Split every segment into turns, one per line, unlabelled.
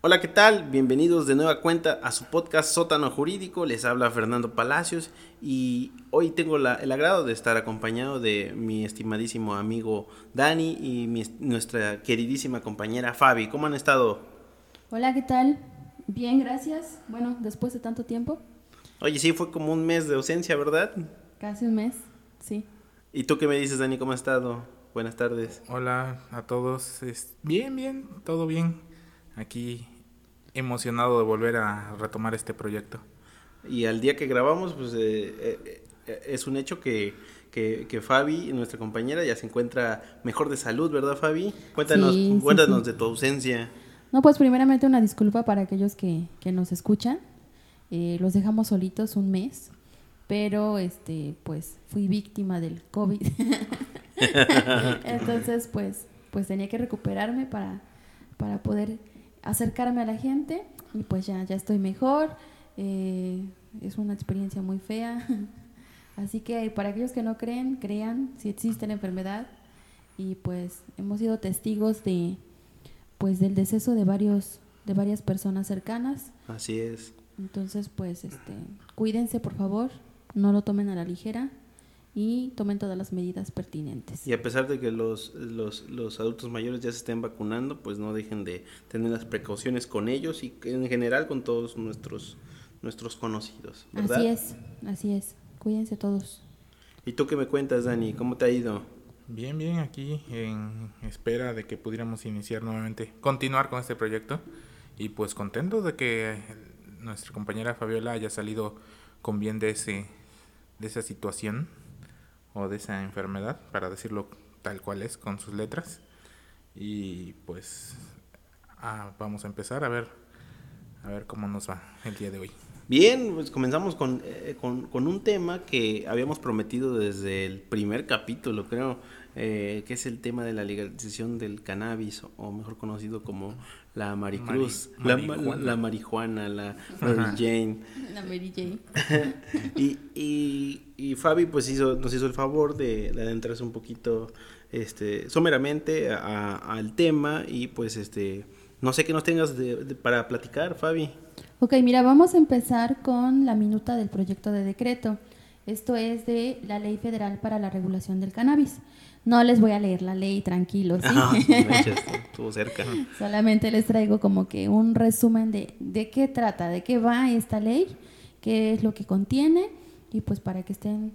Hola, ¿qué tal? Bienvenidos de nueva cuenta a su podcast Sótano Jurídico. Les habla Fernando Palacios y hoy tengo el agrado de estar acompañado de mi estimadísimo amigo Dani y nuestra queridísima compañera Fabi. ¿Cómo han estado?
Hola, ¿qué tal? Bien, gracias. Bueno, después de tanto tiempo.
Oye, sí, fue como un mes de ausencia, ¿verdad?
Casi un mes, sí.
¿Y tú qué me dices, Dani? ¿Cómo has estado? Buenas tardes.
Hola a todos. Bien, bien, todo bien aquí emocionado de volver a retomar este proyecto.
Y al día que grabamos, pues eh, eh, eh, es un hecho que, que, Fabi, nuestra compañera, ya se encuentra mejor de salud, ¿verdad, Fabi? Cuéntanos, cuéntanos de tu ausencia.
No, pues primeramente una disculpa para aquellos que, que nos escuchan. los dejamos solitos un mes, pero este, pues fui víctima del COVID. Entonces, pues, pues tenía que recuperarme para, para poder acercarme a la gente y pues ya, ya estoy mejor. Eh, es una experiencia muy fea. Así que para aquellos que no creen, crean si existe la enfermedad. Y pues hemos sido testigos de pues del deceso de varios de varias personas cercanas.
Así es.
Entonces, pues este, cuídense por favor, no lo tomen a la ligera y tomen todas las medidas pertinentes.
Y a pesar de que los, los, los, adultos mayores ya se estén vacunando, pues no dejen de tener las precauciones con ellos y en general con todos nuestros, nuestros conocidos.
Así es, así es. Cuídense todos.
¿Y tú qué me cuentas, Dani? ¿Cómo te ha ido?
Bien, bien, aquí en espera de que pudiéramos iniciar nuevamente, continuar con este proyecto y pues contento de que nuestra compañera Fabiola haya salido con bien de ese de esa situación o de esa enfermedad, para decirlo tal cual es, con sus letras. Y pues ah, vamos a empezar a ver, a ver cómo nos va el día de hoy.
Bien, pues comenzamos con, eh, con, un tema que habíamos prometido desde el primer capítulo, creo, eh, que es el tema de la legalización del cannabis, o mejor conocido como la Maricruz, la, marihuana, la Mary Jane.
La Mary Jane.
y, y, y, Fabi pues hizo, nos hizo el favor de, adentrarse un poquito este, someramente al tema y pues este, no sé qué nos tengas para platicar, Fabi.
Ok, mira, vamos a empezar con la minuta del proyecto de decreto. Esto es de la Ley Federal para la Regulación del Cannabis. No les voy a leer la ley, tranquilos. ¿sí? Ah,
estuvo cerca.
Solamente les traigo como que un resumen de, de qué trata, de qué va esta ley, qué es lo que contiene y pues para que estén,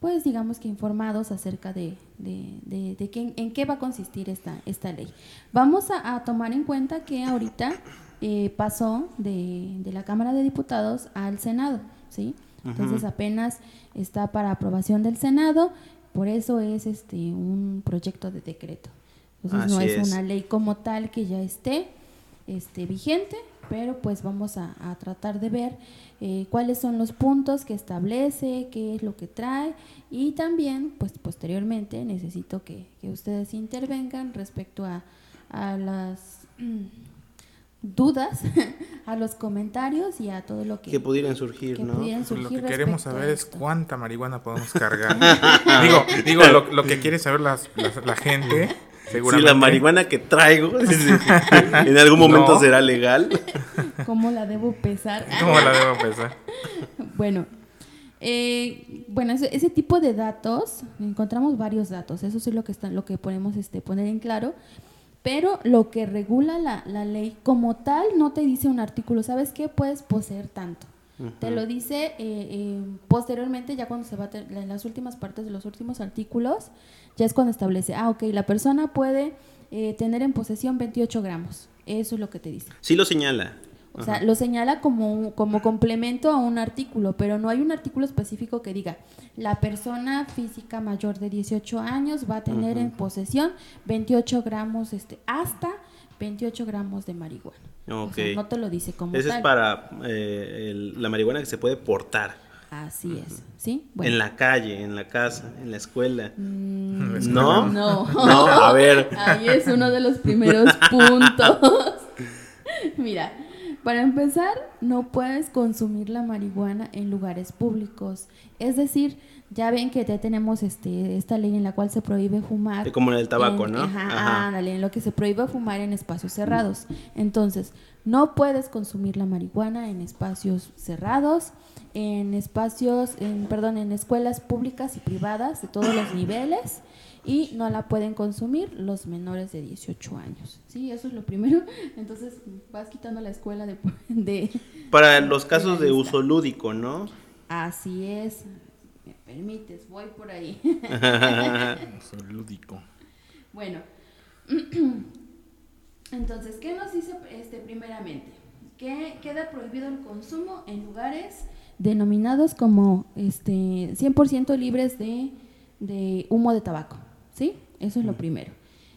pues digamos que informados acerca de, de, de, qué, en qué va a consistir esta, esta ley. Vamos a, tomar en cuenta que ahorita eh, pasó de, de la Cámara de Diputados al Senado, ¿sí? Entonces apenas está para aprobación del Senado por eso es este un proyecto de decreto. Entonces no es, una ley como tal que ya esté este, vigente, pero pues vamos a, tratar de ver eh, cuáles son los puntos que establece, qué es lo que trae y también pues posteriormente necesito que, que ustedes intervengan respecto a, a las dudas a los comentarios y a todo lo que,
que pudieran surgir, ¿no?
lo que queremos saber es cuánta marihuana podemos cargar. digo, digo lo, que quiere saber la gente, seguramente.
Si la marihuana que traigo en algún momento será legal.
¿Cómo la debo pesar?
¿Cómo la debo pesar?
bueno, eh, bueno, ese, ese, tipo de datos, encontramos varios datos, eso sí lo que está, lo que podemos este, poner en claro, pero lo que regula la, la, ley como tal no te dice un artículo, ¿sabes qué? Puedes poseer tanto. Te lo dice eh, eh, posteriormente, ya cuando se va en las últimas partes de los últimos artículos, ya es cuando establece, ah, ok, la persona puede eh, tener en posesión 28 gramos. Eso es lo que te dice.
Sí lo señala.
O sea, lo señala como, como complemento a un artículo, pero no hay un artículo específico que diga, la persona física mayor de 18 años va a tener en posesión 28 gramos, este, hasta 28 gramos de marihuana. no te lo dice como
Eso es para eh, la marihuana que se puede portar.
Así es, ¿sí?
En la calle, en la casa, en la escuela.
Mm,
¿No?
No.
No, a ver.
Ahí es uno de los primeros puntos. Mira, para empezar, no puedes consumir la marihuana en lugares públicos. Es decir, ya ven que ya tenemos este esta ley en la cual se prohíbe fumar.
Como en el tabaco,
en-
¿no?
Ajá,
Ajá.
ándale, en lo que se prohíbe fumar en espacios cerrados. Entonces, no puedes consumir la marihuana en espacios cerrados, en espacios, en, perdón, en escuelas públicas y privadas de todos los niveles y no la pueden consumir los menores de 18 años. Sí, eso es lo primero. Entonces, vas quitando la escuela de... de
Para los casos de uso lúdico, ¿no?
Así es. Me permites, voy por ahí.
Soy lúdico.
Bueno, entonces, ¿qué nos dice este primeramente? Que queda prohibido el consumo en lugares denominados como este 100% libres de, de humo de tabaco, ¿sí? Eso es lo primero.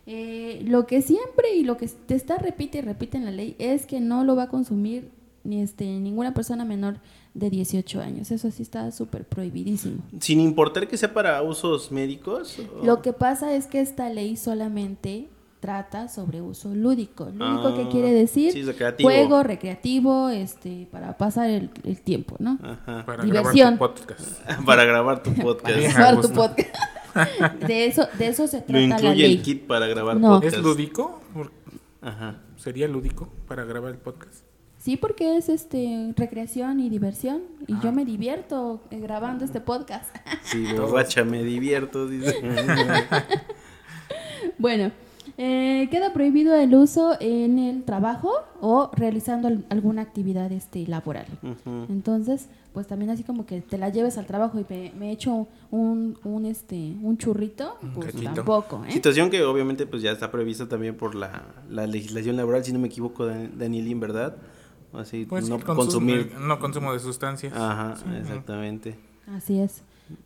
Eh, lo que siempre y lo que te está repite y repite en la ley es que no lo va a consumir ni este ninguna persona menor de 18 años. Eso sí está súper prohibidísimo.
Sin importar que sea para usos médicos. o-
Lo que pasa es que esta ley solamente trata sobre uso lúdico. Lúdico
Ah,
que quiere decir
sí, recreativo.
juego recreativo, este, para pasar el, el tiempo, ¿no?
Ajá.
Para
Diversión.
grabar tu podcast.
Para grabar tu
Para
podcast.
Bien,
grabar tu podcast. De eso, de eso se
Lo
trata la
incluye
ley.
el kit para grabar
No.
podcast.
¿Es lúdico?
Ajá.
¿Sería lúdico para grabar el podcast?
Sí, porque es este recreación y diversión y yo me divierto eh, grabando este podcast.
Sí, borracha, me divierto. Dice.
Bueno, eh, queda prohibido el uso en el trabajo o realizando al- alguna actividad este, laboral. Entonces, pues también así como que te la lleves al trabajo y me, me echo un, un, este, un churrito, pues
cachito.
tampoco, ¿eh?
Situación que obviamente pues ya está prevista también por la, la legislación laboral, si no me equivoco, Dan- Danielín, ¿verdad? Así,
Pues
no consumir.
No consumo de sustancias.
Ajá,
Sí,
exactamente.
Así es.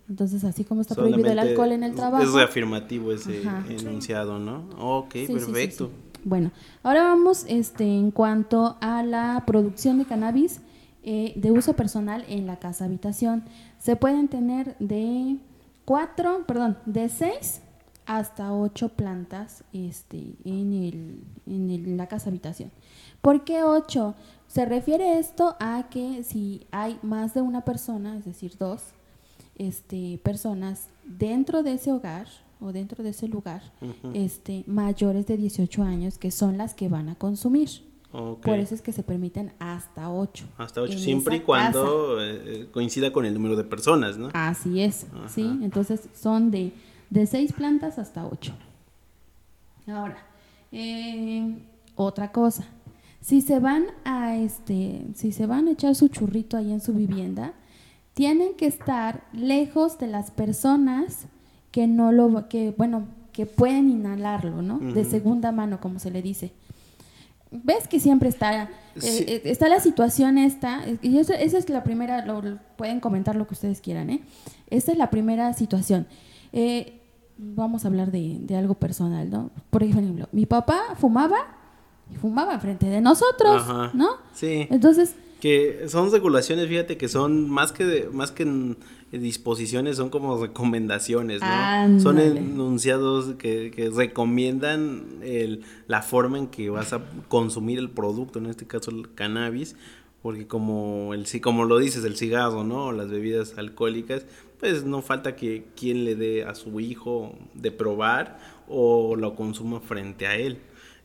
Entonces, así como está prohibido el
Solamente
alcohol en el trabajo.
Es reafirmativo ese
Ajá.
enunciado, ¿no? Ok,
Sí, sí, sí,
perfecto.
sí. Bueno, ahora vamos este, en cuanto a la producción de cannabis eh, de uso personal en la casa habitación. Se pueden tener de cuatro, perdón, de seis hasta ocho plantas este, en, el, en el- la casa habitación. ¿Por qué ocho? Se refiere esto a que si hay más de una persona, es decir, dos, este, personas dentro de ese hogar o dentro de ese lugar, este, mayores de 18 años, que son las que van a consumir. Por eso es que se permiten hasta 8.
Hasta ocho, siempre y cuando eh, coincida con el número de personas, ¿no?
Así es,
Ajá.
¿sí? Entonces son de, de 6 plantas hasta 8. Ahora, eh, otra cosa. Si se van a este, si se van a echar su churrito ahí en su vivienda, tienen que estar lejos de las personas que no lo, que bueno, que pueden inhalarlo, ¿no? De segunda mano, como se le dice. Ves que siempre está eh,
Sí.
eh, está la situación esta y eso- esa es la primera lo, lo- pueden comentar lo que ustedes quieran eh esta es la primera situación Eh, vamos a hablar de, de algo personal no por ejemplo mi papá fumaba y fumaba enfrente de nosotros
Ajá.
no
Sí.
entonces
Que son regulaciones, fíjate que son más que de- más que disposiciones, son como recomendaciones, ¿no? Son enunciados que, que recomiendan el- la forma en que vas a consumir el producto, en este caso el cannabis, porque como el como lo dices, el cigarro, ¿no? O las bebidas alcohólicas, pues no falta que quien le dé a su hijo de probar o lo consuma frente a él.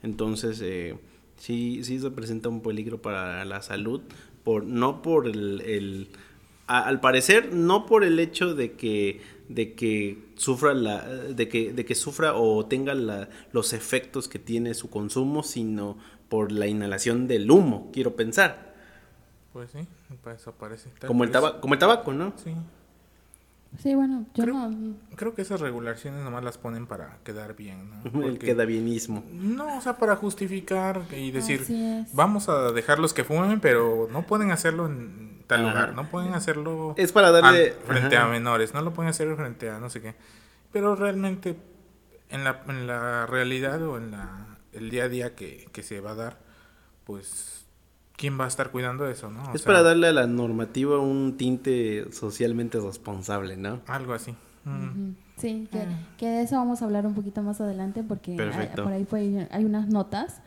Entonces, eh, sí, sí representa un peligro para la salud, por, no por el, el- a- al parecer, no por el hecho de que, de que sufra la, de que, de que sufra o tenga la- los efectos que tiene su consumo, sino por la inhalación del humo, quiero pensar.
Pues sí, para eso parece. Tal
Como el, tabaco, como el tabaco, ¿no?
Sí.
sí bueno yo
Creo-
no
Creo que esas regulaciones nomás las ponen para quedar bien, ¿no?
El queda bienismo.
No, o sea, para justificar y decir, vamos a dejarlos que fumen, pero no pueden hacerlo en tal
Ajá.
lugar, no pueden hacerlo
Es para darle...
a- frente
ajá.
a menores, no lo pueden hacer frente a no sé qué. Pero realmente en la, en la realidad o en la, el día a día que, que se va a dar, pues, ¿quién va a estar cuidando eso, no? O
Es
sea,
para darle a la normativa un tinte socialmente responsable, ¿no?
Algo así. Mm.
Sí, que,
Ah.
que de eso vamos a hablar un poquito más adelante porque hay- por ahí fue- hay unas notas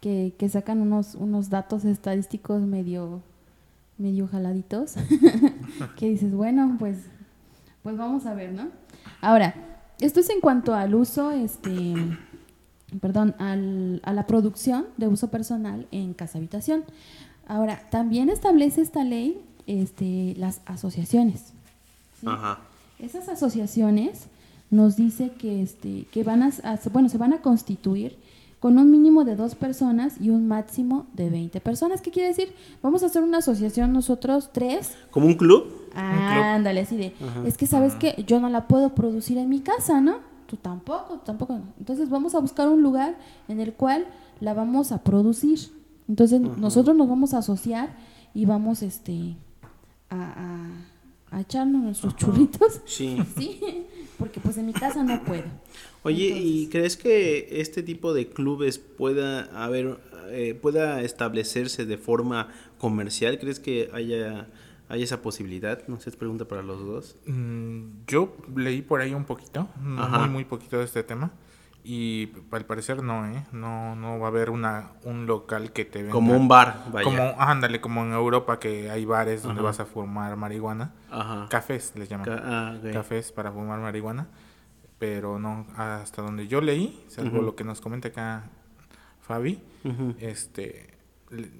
que, que sacan unos, unos datos estadísticos medio, medio jaladitos que dices, bueno, pues Pues vamos a ver, ¿no? Ahora, esto es en cuanto al uso, este, perdón, al, a la producción de uso personal en casa habitación. Ahora, también establece esta ley este, las asociaciones. ¿sí?
Ajá.
Esas asociaciones nos dice que, este, que van a, a- bueno, se van a constituir con un mínimo de dos personas y un máximo de 20 personas. ¿Qué quiere decir? Vamos a hacer una asociación nosotros tres.
¿Como un club?
Ándale, así de, es que sabes que yo no la puedo producir en mi casa, ¿no? Tú tampoco, tampoco. Entonces vamos a buscar un lugar en el cual la vamos a producir. Entonces nosotros nos vamos a asociar y vamos este a, a- a echarnos nuestros churritos.
Sí.
Sí, porque pues en mi casa no puedo.
Oye, ¿y crees que este tipo de clubes pueda haber, eh, pueda establecerse de forma comercial? ¿Crees que haya, haya esa posibilidad? No sé, es pregunta para los dos.
Mm, yo leí por ahí un poquito,
Ajá.
muy muy poquito de este tema y al parecer no, ¿eh? No, no va a haber una un local que te venda.
Como un bar, vaya.
Como, ándale, como en Europa que hay bares donde
Ajá.
vas a fumar marihuana.
Ajá.
Cafés les llaman.
Ca- ah.
Cafés para fumar marihuana. Pero no, hasta donde yo leí, salvo lo que nos comenta acá Fabi, este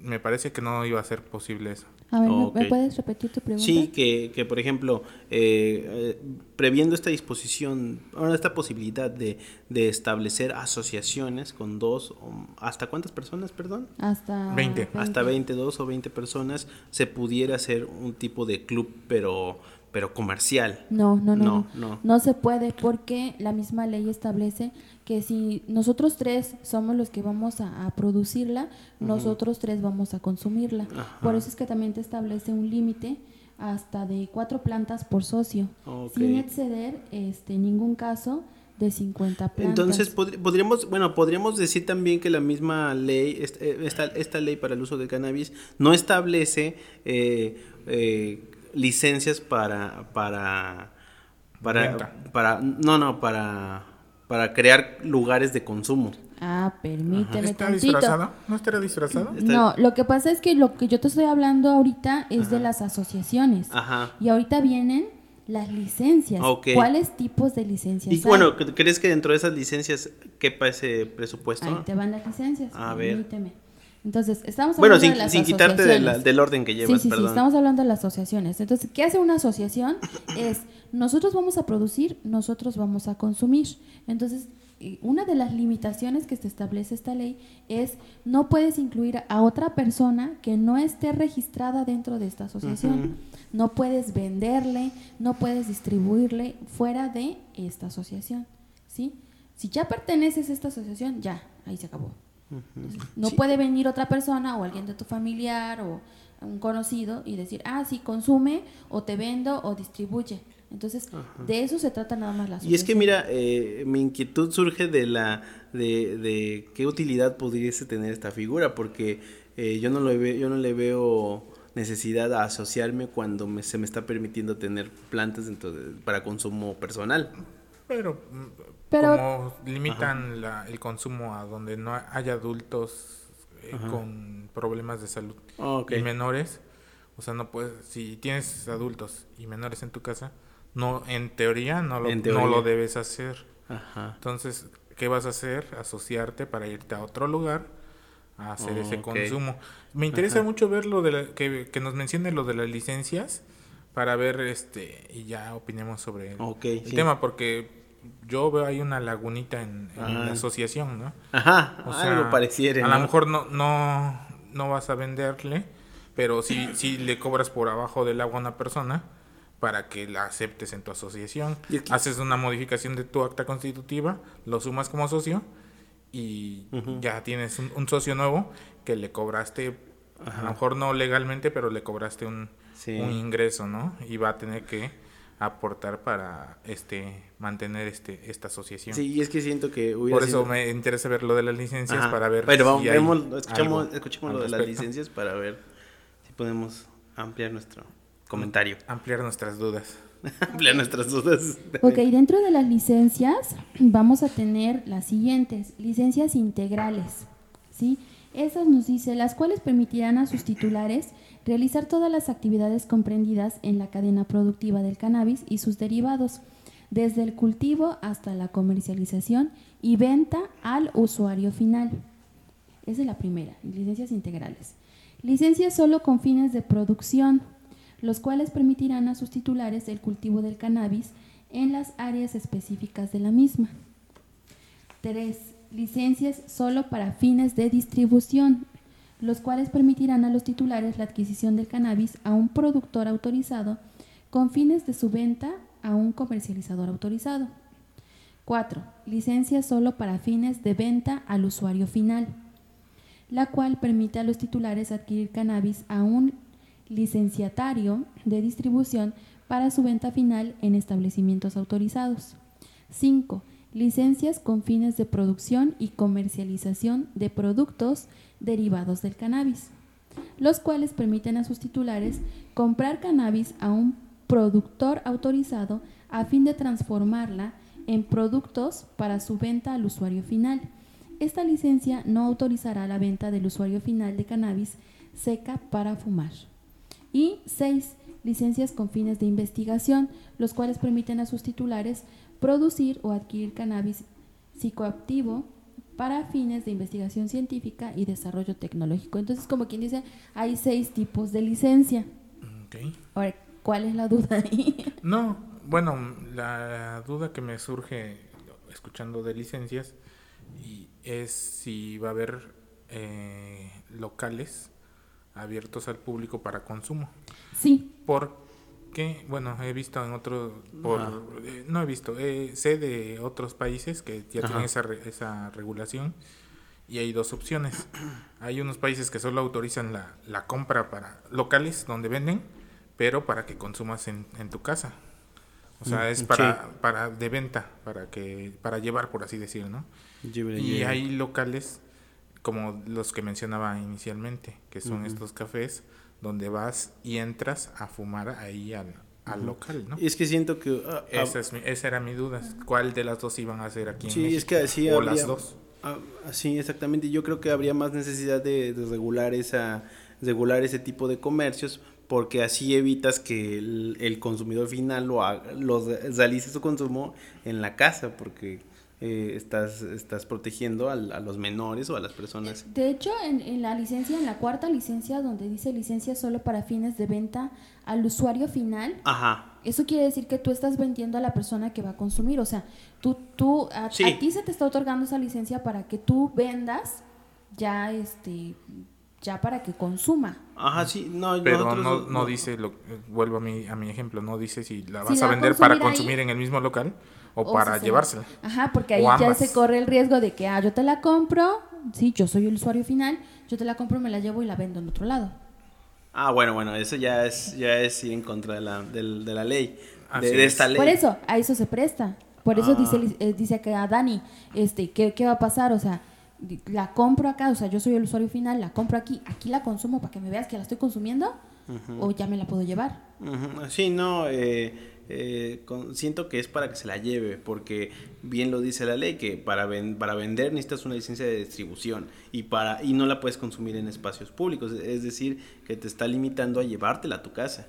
me parece que no iba a ser posible eso.
A ver, ¿me-
Ok.
¿me puedes repetir tu pregunta?
Sí, que, que por ejemplo, eh, eh, previendo esta disposición, ahora esta posibilidad de, de establecer asociaciones con dos, o- ¿hasta cuántas personas, perdón?
Hasta
20.
Hasta 22 o 20 personas se pudiera hacer un tipo de club, pero, pero comercial.
No, no, no,
No,
no,
no.
no. se puede porque la misma ley establece que si nosotros tres somos los que vamos a, a producirla, nosotros tres vamos a consumirla.
Ajá.
Por eso es que también te establece un límite hasta de cuatro plantas por socio, sin exceder este, en ningún caso de 50 plantas.
Entonces pod- podríamos, bueno, podríamos decir también que la misma ley, est- eh, esta, esta ley para el uso del cannabis no establece eh, eh, licencias para, para, para, para, no, no, para, para crear lugares de consumo.
Ah, permíteme
¿Está
tantito.
disfrazado? ¿No estará disfrazado?
Está-
No, lo que pasa es que lo que yo te estoy hablando ahorita es de las asociaciones.
Ajá.
Y ahorita vienen las licencias. ¿Cuáles tipos de licencias
Y
hay?
bueno, ¿crees que dentro de esas licencias quepa ese presupuesto?
Ahí te van las licencias.
A ver.
Entonces, estamos
Bueno,
hablando
sin,
de las
sin quitarte de la- del orden que
Sí,
llevas,
sí, sí,
perdón.
estamos hablando de las asociaciones. Entonces, ¿qué hace una asociación? Es, nosotros vamos a producir, nosotros vamos a consumir. Entonces, una de las limitaciones que se establece esta ley es, no puedes incluir a otra persona que no esté registrada dentro de esta asociación. No puedes venderle, no puedes distribuirle fuera de esta asociación. ¿Sí? Si ya perteneces a esta asociación, ya, ahí se acabó. No
Sí.
puede venir otra persona o alguien de tu familiar o un conocido y decir, ah, sí, consume o te vendo o distribuye. Entonces, de eso se trata nada más la
Y es que mira, eh, mi inquietud surge de la de, de qué utilidad pudiese tener esta figura, porque eh, yo no lo ve- yo no le veo necesidad a asociarme cuando me- se me está permitiendo tener plantas dentro de- para consumo personal.
Pero,
Pero-
como limitan la- el consumo a donde no haya adultos eh, con problemas de salud
Ah,
y menores, o sea, no puedes, si tienes adultos y menores en tu casa, no, en teoría no lo, no lo debes hacer.
Ajá.
Entonces, ¿qué vas a hacer? Asociarte para irte a otro lugar a hacer ese consumo. Me interesa
Ajá.
mucho ver lo de la- que, que nos mencione lo de las licencias para ver este y ya opinemos sobre el,
Ok,
el
sí.
tema porque yo veo ahí una lagunita en, en la asociación, ¿no?
Ajá,
O sea,
algo pareciera.
A
¿no?
lo mejor no, no, no vas a venderle, pero sí, sí le cobras por abajo del agua a una persona para que la aceptes en tu asociación. Haces una modificación de tu acta constitutiva, lo sumas como socio y ya tienes un, un socio nuevo que le cobraste, a lo mejor no legalmente, pero le cobraste un,
Sí.
un ingreso, ¿no? Y va a tener que aportar para este mantener este esta asociación.
Sí, y es que siento que hubiera
Por eso
sido-
me interesa ver lo de las licencias
Ajá.
para ver
Pero vamos,
si hay
vemos, escuchamos,
algo
escuchemos
al
lo de las licencias para ver si podemos ampliar nuestro comentario.
ampliar nuestras dudas.
ampliar nuestras dudas.
Ok, dentro de las licencias vamos a tener las siguientes, licencias integrales, ¿sí? Esas nos dice, las cuales permitirán a sus titulares realizar todas las actividades comprendidas en la cadena productiva del cannabis y sus derivados, desde el cultivo hasta la comercialización y venta al usuario final. Esa es la primera, licencias integrales. Licencias solo con fines de producción, los cuales permitirán a sus titulares el cultivo del cannabis en las áreas específicas de la misma. 3. Licencias solo para fines de distribución, los cuales permitirán a los titulares la adquisición del cannabis a un productor autorizado con fines de su venta a un comercializador autorizado. 4. Licencias solo para fines de venta al usuario final, la cual permite a los titulares adquirir cannabis a un licenciatario de distribución para su venta final en establecimientos autorizados. 5. Licencias con fines de producción y comercialización de productos derivados del cannabis, los cuales permiten a sus titulares comprar cannabis a un productor autorizado a fin de transformarla en productos para su venta al usuario final. Esta licencia no autorizará la venta del usuario final de cannabis seca para fumar. Y 6. Licencias con fines de investigación, los cuales permiten a sus titulares producir o adquirir cannabis psicoactivo para fines de investigación científica y desarrollo tecnológico. Entonces, como quien dice, hay seis tipos de licencia. Ahora, ¿cuál es la duda ahí?
No, bueno, la duda que me surge escuchando de licencias es si va a haber eh, locales abiertos al público para consumo.
Sí.
Porque, bueno, he visto en otro, por, eh, no he visto, eh, sé de otros países que ya tienen esa, esa regulación y hay dos opciones. Hay unos países que solo autorizan la, la compra para locales donde venden, pero para que consumas en, en tu casa. O sea, es para, para de venta, para que para llevar, por así decirlo, ¿no? y hay locales como los que mencionaba inicialmente, que son estos cafés donde vas y entras a fumar ahí al, al local, ¿no?
Es que siento que...
Ah, ah, esa, es esa, era mi duda. ¿Cuál de las dos iban a hacer aquí
sí, es que así
O las dos.
Ah, sí, exactamente. Yo creo que habría más necesidad de, regular, esa, regular ese tipo de comercios porque así evitas que el, consumidor final lo, haga, lo realice su consumo en la casa, porque eh, estás, estás protegiendo a, los menores o a las personas.
De hecho, en, la licencia, en la cuarta licencia, donde dice licencia solo para fines de venta al usuario final,
Ajá.
eso quiere decir que tú estás vendiendo a la persona que va a consumir. O sea, tú, tú a, ti se te está otorgando esa licencia para que tú vendas ya este ya para que consuma.
Ajá, sí, no,
pero no, no, dice, lo, vuelvo a mi, a mi ejemplo, no dice si la vas a vender para consumir en el mismo local o, para llevársela.
Ajá, porque ahí ya se corre el riesgo de que, ah, yo te la compro, sí, yo soy el usuario final, yo te la compro, me la llevo y la vendo en otro lado.
Ah, bueno, bueno, eso ya es, ya es en contra de la, de, la ley, de, esta ley.
Por eso, a eso se presta. Por eso dice, ah. eh, dice que a Dani, este, ¿qué, ¿qué va a pasar? O sea, la compro acá, o sea, yo soy el usuario final, la compro aquí, aquí la consumo para que me veas que la estoy consumiendo, o ya me la puedo llevar.
Sí, no, eh, eh, siento que es para que se la lleve, porque bien lo dice la ley, que para, para vender necesitas una licencia de distribución y, para, y no la puedes consumir en espacios públicos, es decir, que te está limitando a llevártela a tu casa.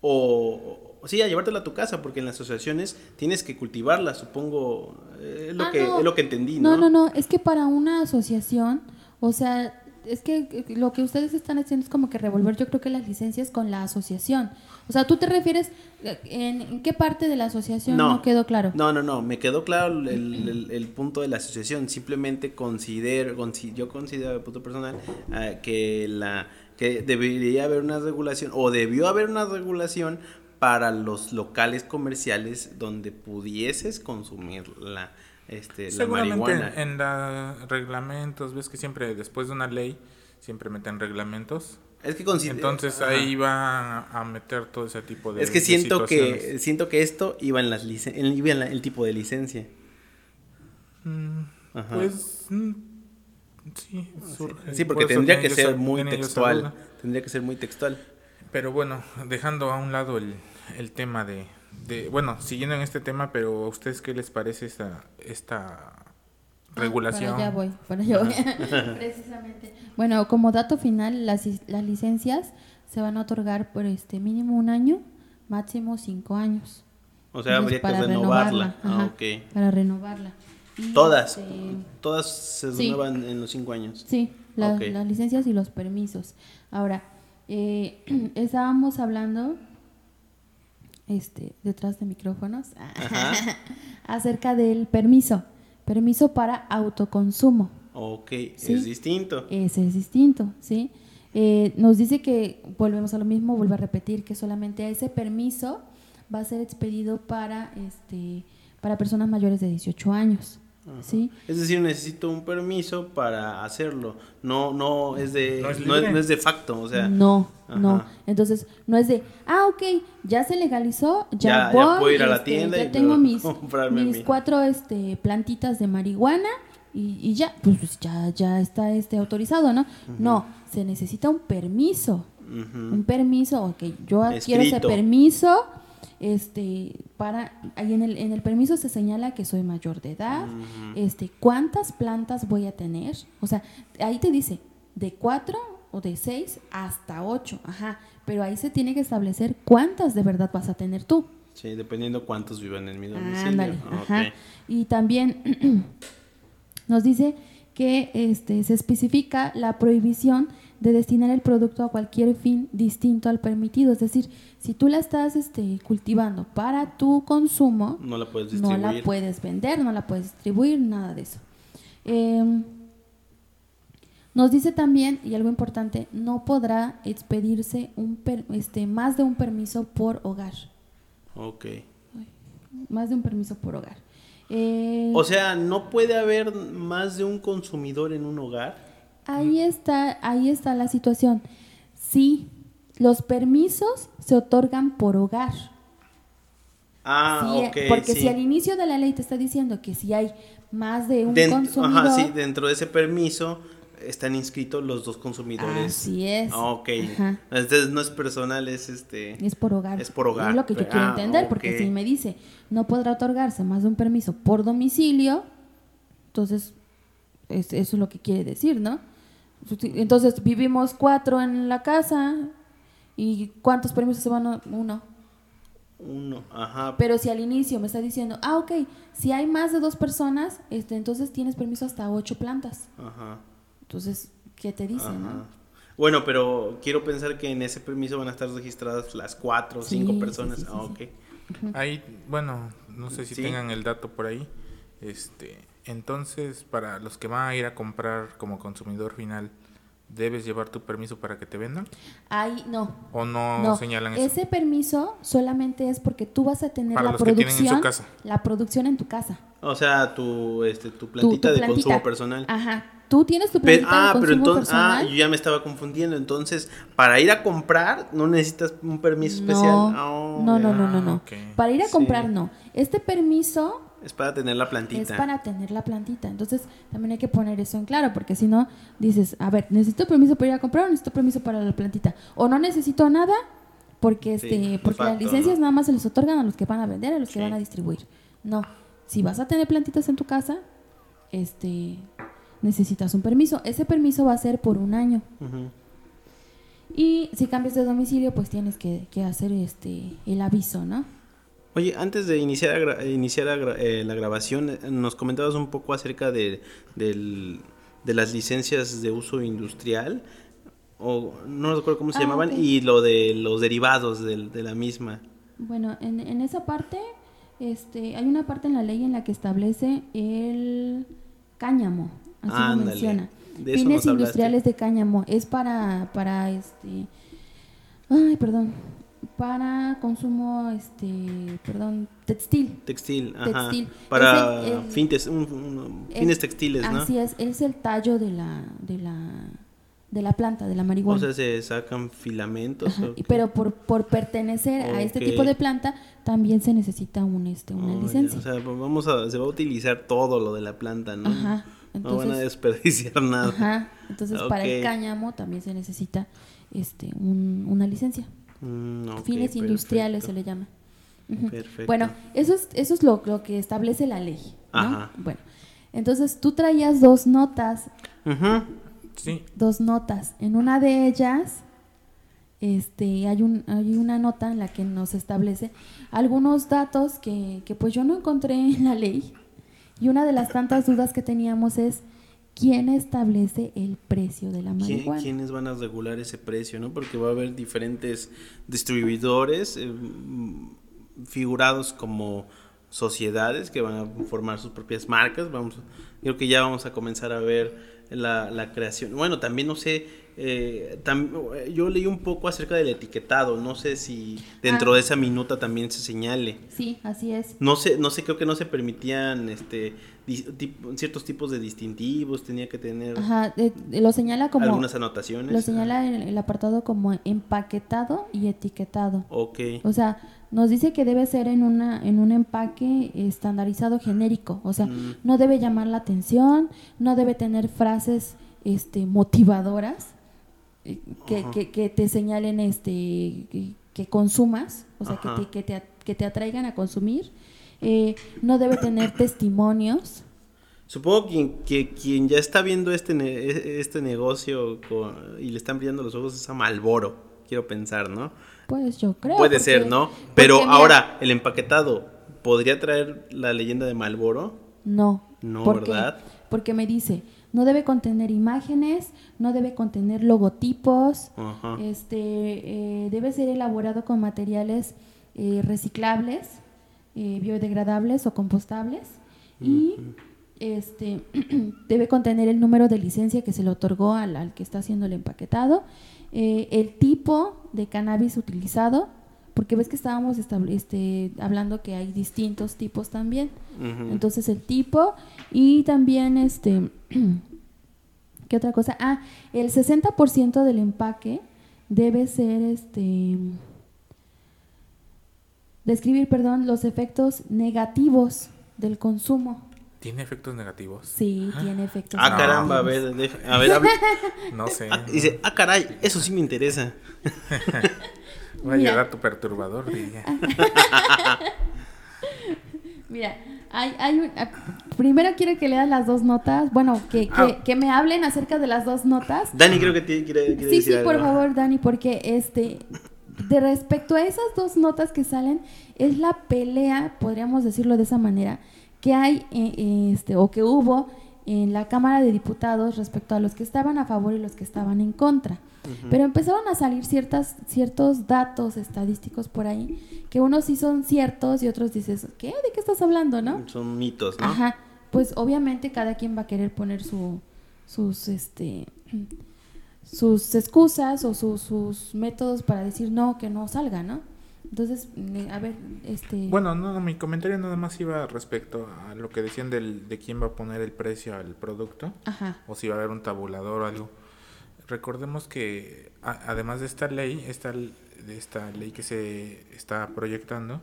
O, sí, a llevártela a tu casa, porque en las asociaciones tienes que cultivarla, supongo, eh, es lo, ah, que, es lo que entendí,
¿no? No, no, no, es que para una asociación, o sea, es que lo que ustedes están haciendo es como que revolver yo creo que las licencias con la asociación. O sea, ¿tú te refieres en, qué parte de la asociación no, quedó claro?
No, no, no, me quedó claro el, el, punto de la asociación. Simplemente considero, yo considero de punto personal eh, que la que debería haber una regulación o debió haber una regulación para los locales comerciales donde pudieses consumir la, este, la marihuana.
En, los reglamentos, ves que siempre después de una ley, siempre meten reglamentos.
Es que
Entonces ahí va a meter todo ese tipo de
Es que siento que siento que esto iba en las iba en el tipo de licencia.
Mm, pues mm, sí, surge.
Sí, porque tendría que ser muy textual. Tendría que ser muy textual.
Pero bueno, dejando a un lado el, el tema de, bueno, siguiendo en este tema, pero a ustedes qué les parece esta, esta regulación.
Para allá voy, para allá voy. Precisamente. Bueno, como dato final, las, las licencias se van a otorgar por este mínimo un año, máximo cinco años.
O sea,
Entonces,
habría que renovarla. Ah,
ajá. Para renovarla. Y,
Todas.
este,
Todas se
Sí.
renuevan en los cinco años.
Sí, la- las licencias y los permisos. Ahora, eh, estábamos hablando, este, detrás de micrófonos, acerca del permiso. Permiso para autoconsumo.
Ok,
Sí.
es distinto.
Ese es distinto, ¿sí? Eh, nos dice que, volvemos a lo mismo, vuelvo a repetir, que solamente ese permiso va a ser expedido para, este, para personas mayores de 18 años, ¿sí?
Es decir, necesito un permiso para hacerlo. No, no es de,
No es
no es,
libre.
no es de facto, o sea.
no, no. Entonces, no es de, ah, ok, ya se legalizó, ya,
Ya- ya
voy,
puedo ir a la
este,
tienda
ya
y
tengo mis,
comprarme
mis
mi-
cuatro este, plantitas de marihuana y, y ya, pues, pues, ya, ya está este, autorizado, ¿no? No, se necesita un permiso. Un permiso, ok, yo adquiero ese permiso, este, para, ahí en el, en el permiso se señala que soy mayor de edad, este, cuántas plantas voy a tener, o sea, ahí te dice, de cuatro o de seis hasta ocho, ajá, pero ahí se tiene que establecer cuántas de verdad vas a tener tú.
Sí, dependiendo cuántos vivan en mi domicilio.
Ándale,
Ah,
ajá.
ok.
Y también nos dice que este, se especifica la prohibición de destinar el producto a cualquier fin distinto al permitido. Es decir, si tú la estás este, cultivando para tu consumo,
No la puedes
no
distribuir.
la puedes vender, no la puedes distribuir, nada de eso. Em, nos dice también, y algo importante, no podrá expedirse un per- este, más de un permiso por hogar.
Ok.
Más de un permiso por hogar. Eh,
O sea, no puede haber más de un consumidor en un hogar.
Ahí está, ahí está la situación. Sí, los permisos se otorgan por hogar.
Ah,
Sí, porque
sí.
si al inicio de la ley te está diciendo que si hay más de un
Dent-
consumidor,
Ajá, sí, dentro de ese permiso están inscritos los dos consumidores.
Así es.
Ah, ok.
Ajá.
Entonces no es personal, es este.
es por hogar.
Es por hogar.
Es lo que yo quiero
Ah,
entender, porque si me dice no podrá otorgarse más de un permiso por domicilio, entonces es- eso es lo que quiere decir, ¿no? Entonces vivimos cuatro en la casa y ¿cuántos permisos se van a uno?
Uno, ajá.
Pero si al inicio me está diciendo, ah, ok, si hay más de dos personas, este, entonces tienes permiso hasta ocho plantas.
Ajá.
Entonces, ¿qué te dice,
ajá.
no?
Bueno, pero quiero pensar que en ese permiso van a estar registradas las cuatro o
Sí,
cinco
sí,
personas.
sí, sí,
ah,
sí.
ok.
Ahí, bueno, no sé si
Sí.
tengan el dato por ahí. Este, entonces, para los que van a ir a comprar como consumidor final, ¿debes llevar tu permiso para que te vendan?
Ahí, no.
¿O no,
No,
señalan eso?
ese permiso solamente es porque tú vas a tener
Para
la
los que tienen en su
producción,
casa.
la producción en tu casa.
O sea, tu, este, tu plantita
tu
de
plantita.
consumo personal.
Ajá. Tú tienes tu
Pero-
plantita
ah,
de
pero
consumo
entonces, ah,
personal.
yo ya me estaba confundiendo. Entonces, para ir a comprar, no necesitas un permiso especial.
no,
Ah,
no, no, no, no, no.
ok.
Para ir a
Sí.
comprar, no. Este permiso
Es para tener la plantita.
es para tener la plantita. Entonces, también hay que poner eso en claro, porque si no, dices, a ver, ¿necesito permiso para ir a comprar o necesito permiso para la plantita? O no necesito nada, porque
Sí,
este porque las licencias
¿no?
nada más se les otorgan a los que van a vender, a los que
Sí.
van a distribuir. No, si vas a tener plantitas en tu casa, este necesitas un permiso. Ese permiso va a ser por un año. Y si cambias de domicilio, pues tienes que, que hacer este el aviso, ¿no?
Oye, antes de iniciar, a gra- iniciar a gra- eh, la grabación, eh, nos comentabas un poco acerca de, del- de las licencias de uso industrial, o no recuerdo cómo se
Ah,
llamaban, y lo de los derivados del- de, la misma.
Bueno, en, en esa parte, este, hay una parte en la ley en la que establece el cáñamo, así lo
Ándale,
menciona.
de
Fines industriales de cáñamo, es para, para este, ay, perdón, para consumo, este, perdón, textil.
Textil, ajá.
Textil.
Para
el-
un- un- fines textiles, ¿no?
Así es, es el tallo de la, de la, de la planta, de la marihuana.
O sea, se sacan filamentos.
Pero por, por pertenecer a este tipo de planta, también se necesita un, este, una
Oh, ya,
licencia.
O sea, vamos a, se va a utilizar todo lo de la planta, ¿no?
Ajá,
no van a desperdiciar nada.
Ajá, entonces para el cáñamo también se necesita este, un- una licencia.
Mm,
Fines industriales se le llama.
Perfecto.
Bueno, eso es, eso es lo, lo que establece la ley. ¿no?
Ajá.
Bueno, Entonces tú traías dos notas,
Ujú.
Sí,
dos notas. En una de ellas, este, hay, un, hay una nota en la que nos establece algunos datos que, que pues yo no encontré en la ley. Y una de las tantas dudas que teníamos es quién establece el precio de la
¿Quién-
marihuana.
¿Quiénes van a regular ese precio, no? Porque va a haber diferentes distribuidores eh, mm, figurados como sociedades que van a formar sus propias marcas. Vamos, creo que ya vamos a comenzar a ver la, la creación. Bueno, también no sé, eh, tam- yo leí un poco acerca del etiquetado. No sé si dentro
Ah.
de esa minuta también se señale.
Sí, así es.
No sé, no sé, creo que no se permitían este ciertos tipos de distintivos, tenía que tener
Ajá, eh, lo señala como
algunas anotaciones.
lo señala en el apartado como empaquetado y etiquetado.
Ok.
O sea, nos dice que debe ser en una en un empaque estandarizado genérico, o sea,
Mm.
no debe llamar la atención, no debe tener frases este motivadoras eh, que, que, que te señalen este que, que consumas, o sea, que te, que, te, a- que te atraigan a consumir. Eh, no debe tener testimonios.
Supongo que, que quien ya está viendo este, ne- e- este negocio con- y le están brillando los ojos es a Malboro, quiero pensar, ¿no?
Pues yo creo.
Puede
porque-
ser, ¿no? Pero
porque, mira,
ahora, el empaquetado, ¿podría traer la leyenda de Malboro?
No.
No,
¿Por qué?
¿verdad?
Porque me dice, no debe contener imágenes, no debe contener logotipos,
Ajá.
este, eh, debe ser elaborado con materiales eh, reciclables, eh, biodegradables o compostables y este, debe contener el número de licencia que se le otorgó al, al que está haciendo el empaquetado, eh, el tipo de cannabis utilizado, porque ves que estábamos este, hablando que hay distintos tipos también. Entonces el tipo y también este ¿qué otra cosa? Ah, el 60% del empaque debe ser este describir, perdón, los efectos negativos del consumo.
¿Tiene efectos negativos?
Sí, tiene efectos
Ah,
No.
caramba, a ver, a ver, a ver.
No sé.
Ah, dice, ah, caray, eso sí me interesa.
Va a
Mira.
llegar tu perturbador, diría.
Mira, hay, hay un- ah, primero quiero que leas las dos notas, bueno, que, que,
Ah.
que me hablen acerca de las dos notas.
Dani creo que tiene- quiere, quiere
Sí,
decir
sí, por favor, Dani, porque este, de respecto a esas dos notas que salen, es la pelea, podríamos decirlo de esa manera, que hay, eh, eh, este, o que hubo en la Cámara de Diputados respecto a los que estaban a favor y los que estaban en contra. Pero empezaron a salir ciertas, ciertos datos estadísticos por ahí, que unos sí son ciertos y otros dices, ¿qué? ¿De qué estás hablando, no?
Son mitos, ¿no?
Ajá, pues obviamente cada quien va a querer poner su, sus, este, sus excusas o su- sus métodos para decir no, que no salga, ¿no? Entonces, a ver, este...
Bueno, no, mi comentario nada más iba respecto a lo que decían del, de quién va a poner el precio al producto
Ajá,
o si va a haber un tabulador o algo. Recordemos que a- además de esta ley, esta, de esta ley que se está proyectando,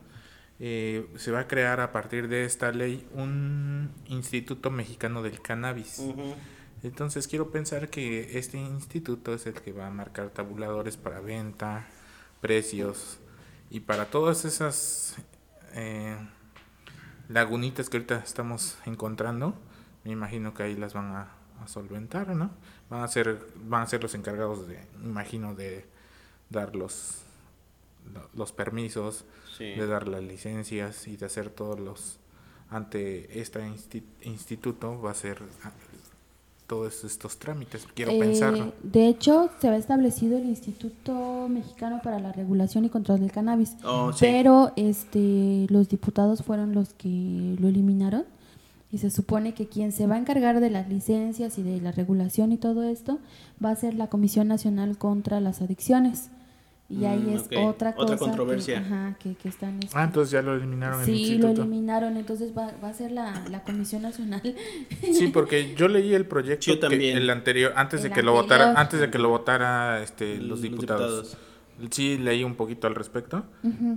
eh, se va a crear a partir de esta ley un Instituto Mexicano del Cannabis.
Ujú.
Entonces quiero pensar que este instituto es el que va a marcar tabuladores para venta, precios y para todas esas eh, lagunitas que ahorita estamos encontrando. Me imagino que ahí las van a, a solventar, ¿no? Van a ser van a ser los encargados de, imagino, de dar los lo- los permisos,
Sí.
de dar las licencias y de hacer todos los ante este insti- instituto va a ser todos estos trámites quiero
eh,
pensarlo
de hecho, se ha establecido el Instituto Mexicano para la Regulación y Control del Cannabis,
Oh, sí.
pero este, los diputados fueron los que lo eliminaron y se supone que quien se va a encargar de las licencias y de la regulación y todo esto va a ser la Comisión Nacional contra las Adicciones. Y ahí
Mm,
es
ok.
otra cosa
Otra
que-
controversia.
ajá, que, que están este,
ah entonces ya lo eliminaron en el
Sí, lo eliminaron, entonces va, va a ser la, la Comisión Nacional.
sí porque yo leí el proyecto
Yo
que
también.
el anterior antes de
El
que lo votara
anterior.
antes de que lo votara este los
Los
diputados,
diputados.
Sí, leí un poquito al respecto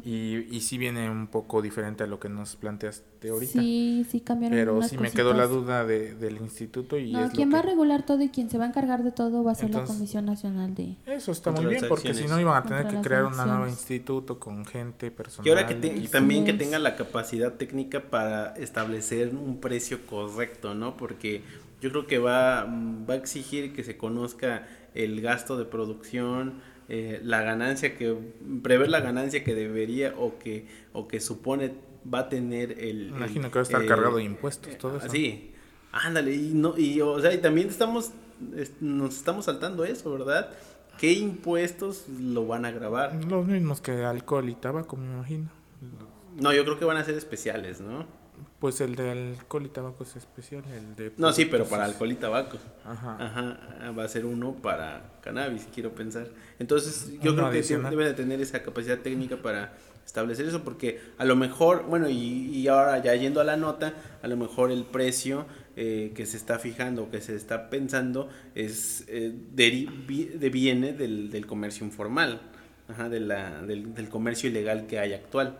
y, y sí viene un poco diferente a lo que nos planteaste ahorita.
Sí, sí cambiaron
Pero sí me quedó la duda de, del instituto y
No,
es lo
quien va a regular todo y quien se va a encargar de todo va a ser la Comisión Nacional de...
Eso está muy bien, porque si no iban a tener que crear un nuevo instituto con gente, personal.
Y ahora que te- y
equipo.
también que tenga la capacidad técnica para establecer un precio correcto, ¿no? Porque yo creo que va, va a exigir que se conozca el gasto de producción, eh, la ganancia que, prever la ganancia que debería o que, o que supone va a tener el...
Imagino
el-
que va a estar
eh,
cargado de impuestos, todo eso.
Sí, ándale, y no, y o sea, y también estamos, es- nos estamos saltando eso, ¿verdad? ¿Qué impuestos lo van a grabar?
Los mismos que alcohol y tabaco, me imagino.
No, yo creo que van a ser especiales, ¿no?
Pues el de alcohol y tabaco es especial, el de...
No, sí, pero para alcohol y tabaco.
Ajá.
Ajá, va a ser uno para cannabis, quiero pensar. Entonces, yo
Uno
creo que
adicional.
debe de tener esa capacidad técnica para establecer eso, porque a lo mejor, bueno, y, y ahora ya yendo a la nota, a lo mejor el precio eh, que se está fijando, que se está pensando, es eh, de, viene del, del comercio informal, ajá, de la, del, del comercio ilegal que hay actual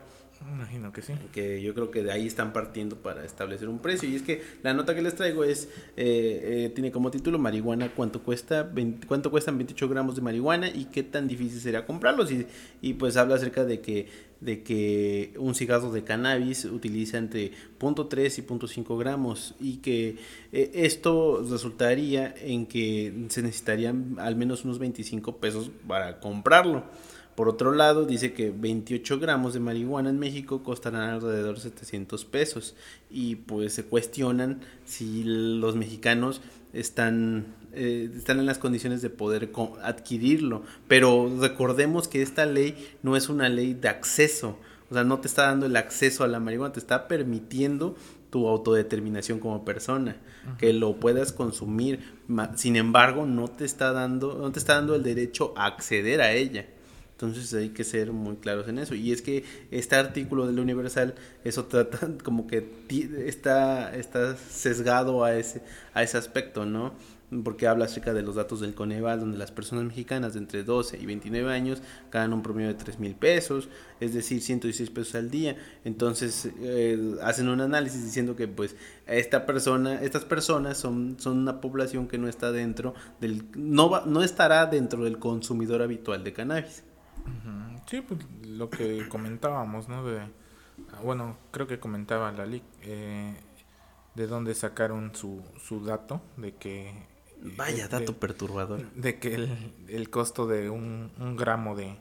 imagino que sí.
que yo creo que de ahí están partiendo para establecer un precio. Y es que la nota que les traigo es, eh, eh, tiene como título marihuana, cuánto cuesta, 20 cuánto cuestan 28 gramos de marihuana y qué tan difícil sería comprarlos. Y, y pues habla acerca de que, de que un cigarro de cannabis utiliza entre 0.3 y 0.5 gramos y que eh, esto resultaría en que se necesitarían al menos unos 25 pesos para comprarlo. Por otro lado, dice que 28 gramos de marihuana en México costarán alrededor de 700 pesos. Y pues se cuestionan si los mexicanos están, eh, están en las condiciones de poder adquirirlo. Pero recordemos que esta ley no es una ley de acceso. O sea, no te está dando el acceso a la marihuana, te está permitiendo tu autodeterminación como persona, que lo puedas consumir. Sin embargo, no te está dando, no te está dando el derecho a acceder a ella. Entonces hay que ser muy claros en eso. Y es que este artículo del Universal, eso trata como que está, está sesgado a ese, a ese aspecto, ¿no? Porque habla acerca de los datos del Coneval, donde las personas mexicanas de entre 12 y 29 años ganan un promedio de 3 mil pesos, es decir, 116 pesos al día. Entonces eh, hacen un análisis diciendo que pues esta persona, estas personas son, son una población que no está dentro del, no va, no estará dentro del consumidor habitual de cannabis.
Sí, pues lo que comentábamos, ¿no? De, bueno, creo que comentaba la LIC, eh, de dónde sacaron su, su dato, de que...
Vaya
de-
dato perturbador.
De que el, el costo de un, un gramo de,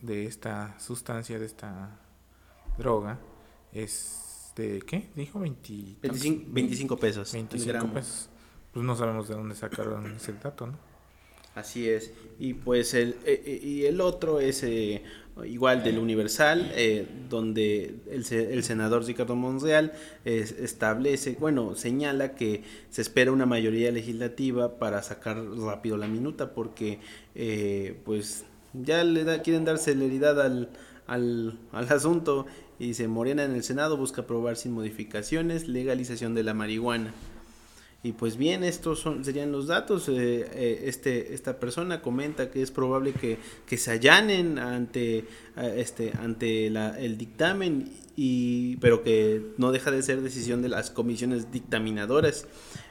de esta sustancia, de esta droga, es de, ¿qué? Dijo 20,
25, 25 pesos. el
25
gramo.
pesos. Pues no sabemos de dónde sacaron ese dato, ¿no?
Así es. Y pues el, eh, eh, y el otro es eh, igual del Universal, eh, donde el, el senador Ricardo Monreal es- establece, bueno, señala que se espera una mayoría legislativa para sacar rápido la minuta, porque eh, pues ya le da, quieren dar celeridad al, al, al asunto y dice, Morena en el Senado busca aprobar sin modificaciones legalización de la marihuana. Y pues bien, estos son, serían los datos. eh, eh, este, esta persona comenta que es probable que, que se allanen ante, este, ante la- el dictamen, y, pero que no deja de ser decisión de las comisiones dictaminadoras,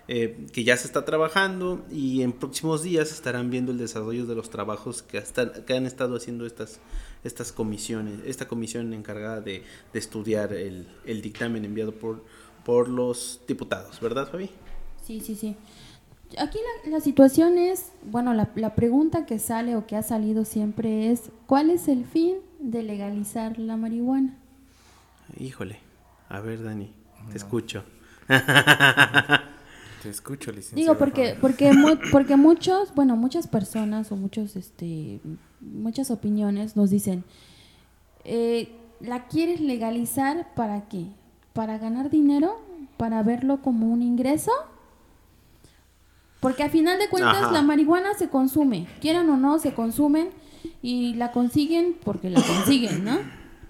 eh, que ya se está trabajando y en próximos días estarán viendo el desarrollo de los trabajos que, que han estado haciendo estas, estas comisiones, esta comisión encargada de, de estudiar el, el dictamen enviado por, por los diputados, ¿verdad, Fabi?
Sí, sí, sí. Aquí la, la situación es, bueno, la, la pregunta que sale o que ha salido siempre es, ¿cuál es el fin de legalizar la marihuana?
Híjole. A ver, Dani, te escucho.
Te escucho, licenciado.
Digo, porque, porque, mu- porque muchos, bueno, muchas personas o muchos, este, muchas opiniones nos dicen, eh, ¿la quieres legalizar para qué? ¿Para ganar dinero? ¿Para verlo como un ingreso? Porque a final de cuentas
Ajá.
la marihuana se consume, quieran o no, se consumen y la consiguen porque la consiguen, ¿no?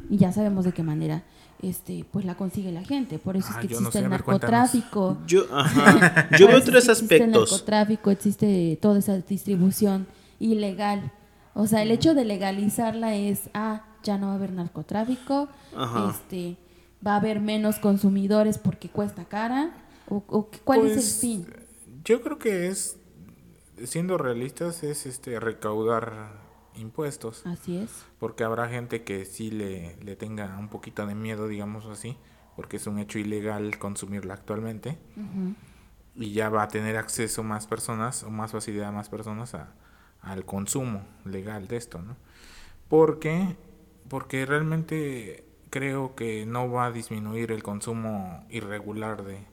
Y ya sabemos de qué manera este pues la consigue la gente, por eso
Ah,
es que
no
existe
sé,
el narcotráfico.
Yo, ajá, yo
Por
veo tres
es que Existe el
aspectos.
narcotráfico, existe toda esa distribución ilegal. O sea, el hecho de legalizarla es, ah, ya no va a haber narcotráfico,
Ajá.
este, va a haber menos consumidores porque cuesta cara, o, o ¿cuál es
Pues,
el fin?
Yo creo que es, siendo realistas, es este recaudar impuestos.
Así es.
Porque habrá gente que sí le, le tenga un poquito de miedo, digamos así, porque es un hecho ilegal consumirla actualmente. Y ya va a tener acceso más personas o más facilidad a más personas a, al consumo legal de esto, ¿no? Porque, porque realmente creo que no va a disminuir el consumo irregular de,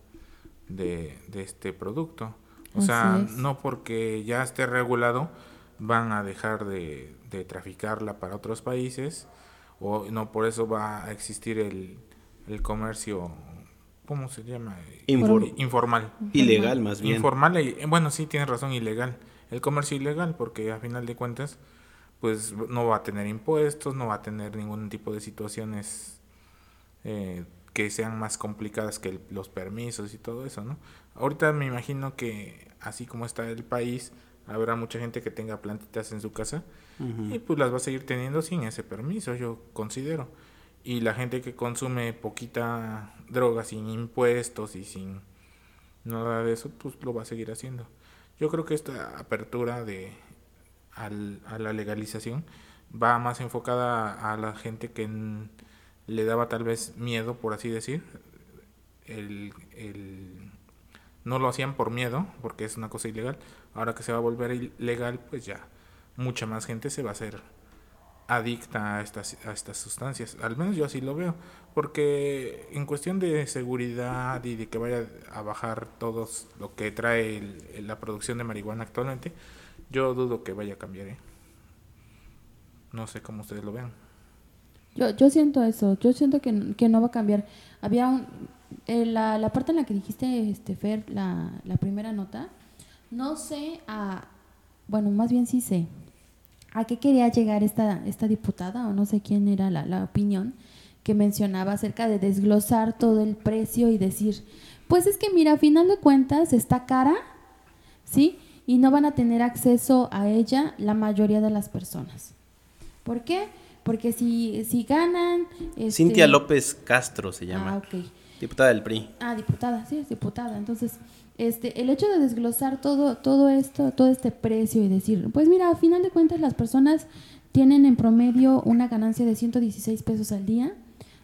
de, de este producto. O
Así
sea,
es.
no porque ya esté regulado van a dejar de, de traficarla para otros países o no por eso va a existir el, el comercio, ¿cómo se llama?
Infor-
Informal.
Ilegal, más bien.
Informal, y- bueno, sí, tienes razón, ilegal. El comercio ilegal, porque a final de cuentas, pues no va a tener impuestos, no va a tener ningún tipo de situaciones eh, que sean más complicadas que el- los permisos y todo eso, ¿no? Ahorita me imagino que así como está el país, habrá mucha gente que tenga plantitas en su casa y pues las va a seguir teniendo sin ese permiso, yo considero. Y la gente que consume poquita droga sin impuestos y sin nada de eso, pues lo va a seguir haciendo. Yo creo que esta apertura de al- a la legalización va más enfocada a la gente que n- le daba tal vez miedo, por así decir. El, el- no lo hacían por miedo, porque es una cosa ilegal. Ahora que se va a volver ilegal, pues ya mucha más gente se va a hacer adicta a estas, a estas sustancias. Al menos yo así lo veo. Porque en cuestión de seguridad y de que vaya a bajar todo lo que trae el- la producción de marihuana actualmente, yo dudo que vaya a cambiar. ¿eh? No sé cómo ustedes lo vean.
Yo, yo siento eso, yo siento que, que no va a cambiar. Había un, eh, la, la parte en la que dijiste, este, Fer, la, la primera nota, no sé a, bueno, más bien sí sé, a qué quería llegar esta, esta diputada, o no sé quién era la, la opinión, que mencionaba acerca de desglosar todo el precio y decir, pues es que mira, a final de cuentas está cara, ¿sí? Y no van a tener acceso a ella la mayoría de las personas. ¿Por qué? Porque si, si ganan... este-
Cintia López Castro se
Ah,
llama,
ok.
Diputada del PRI.
Ah, diputada, sí, es diputada. Entonces, este, el hecho de desglosar todo, todo esto, todo este precio y decir, pues mira, a final de cuentas las personas tienen en promedio una ganancia de 116 pesos al día,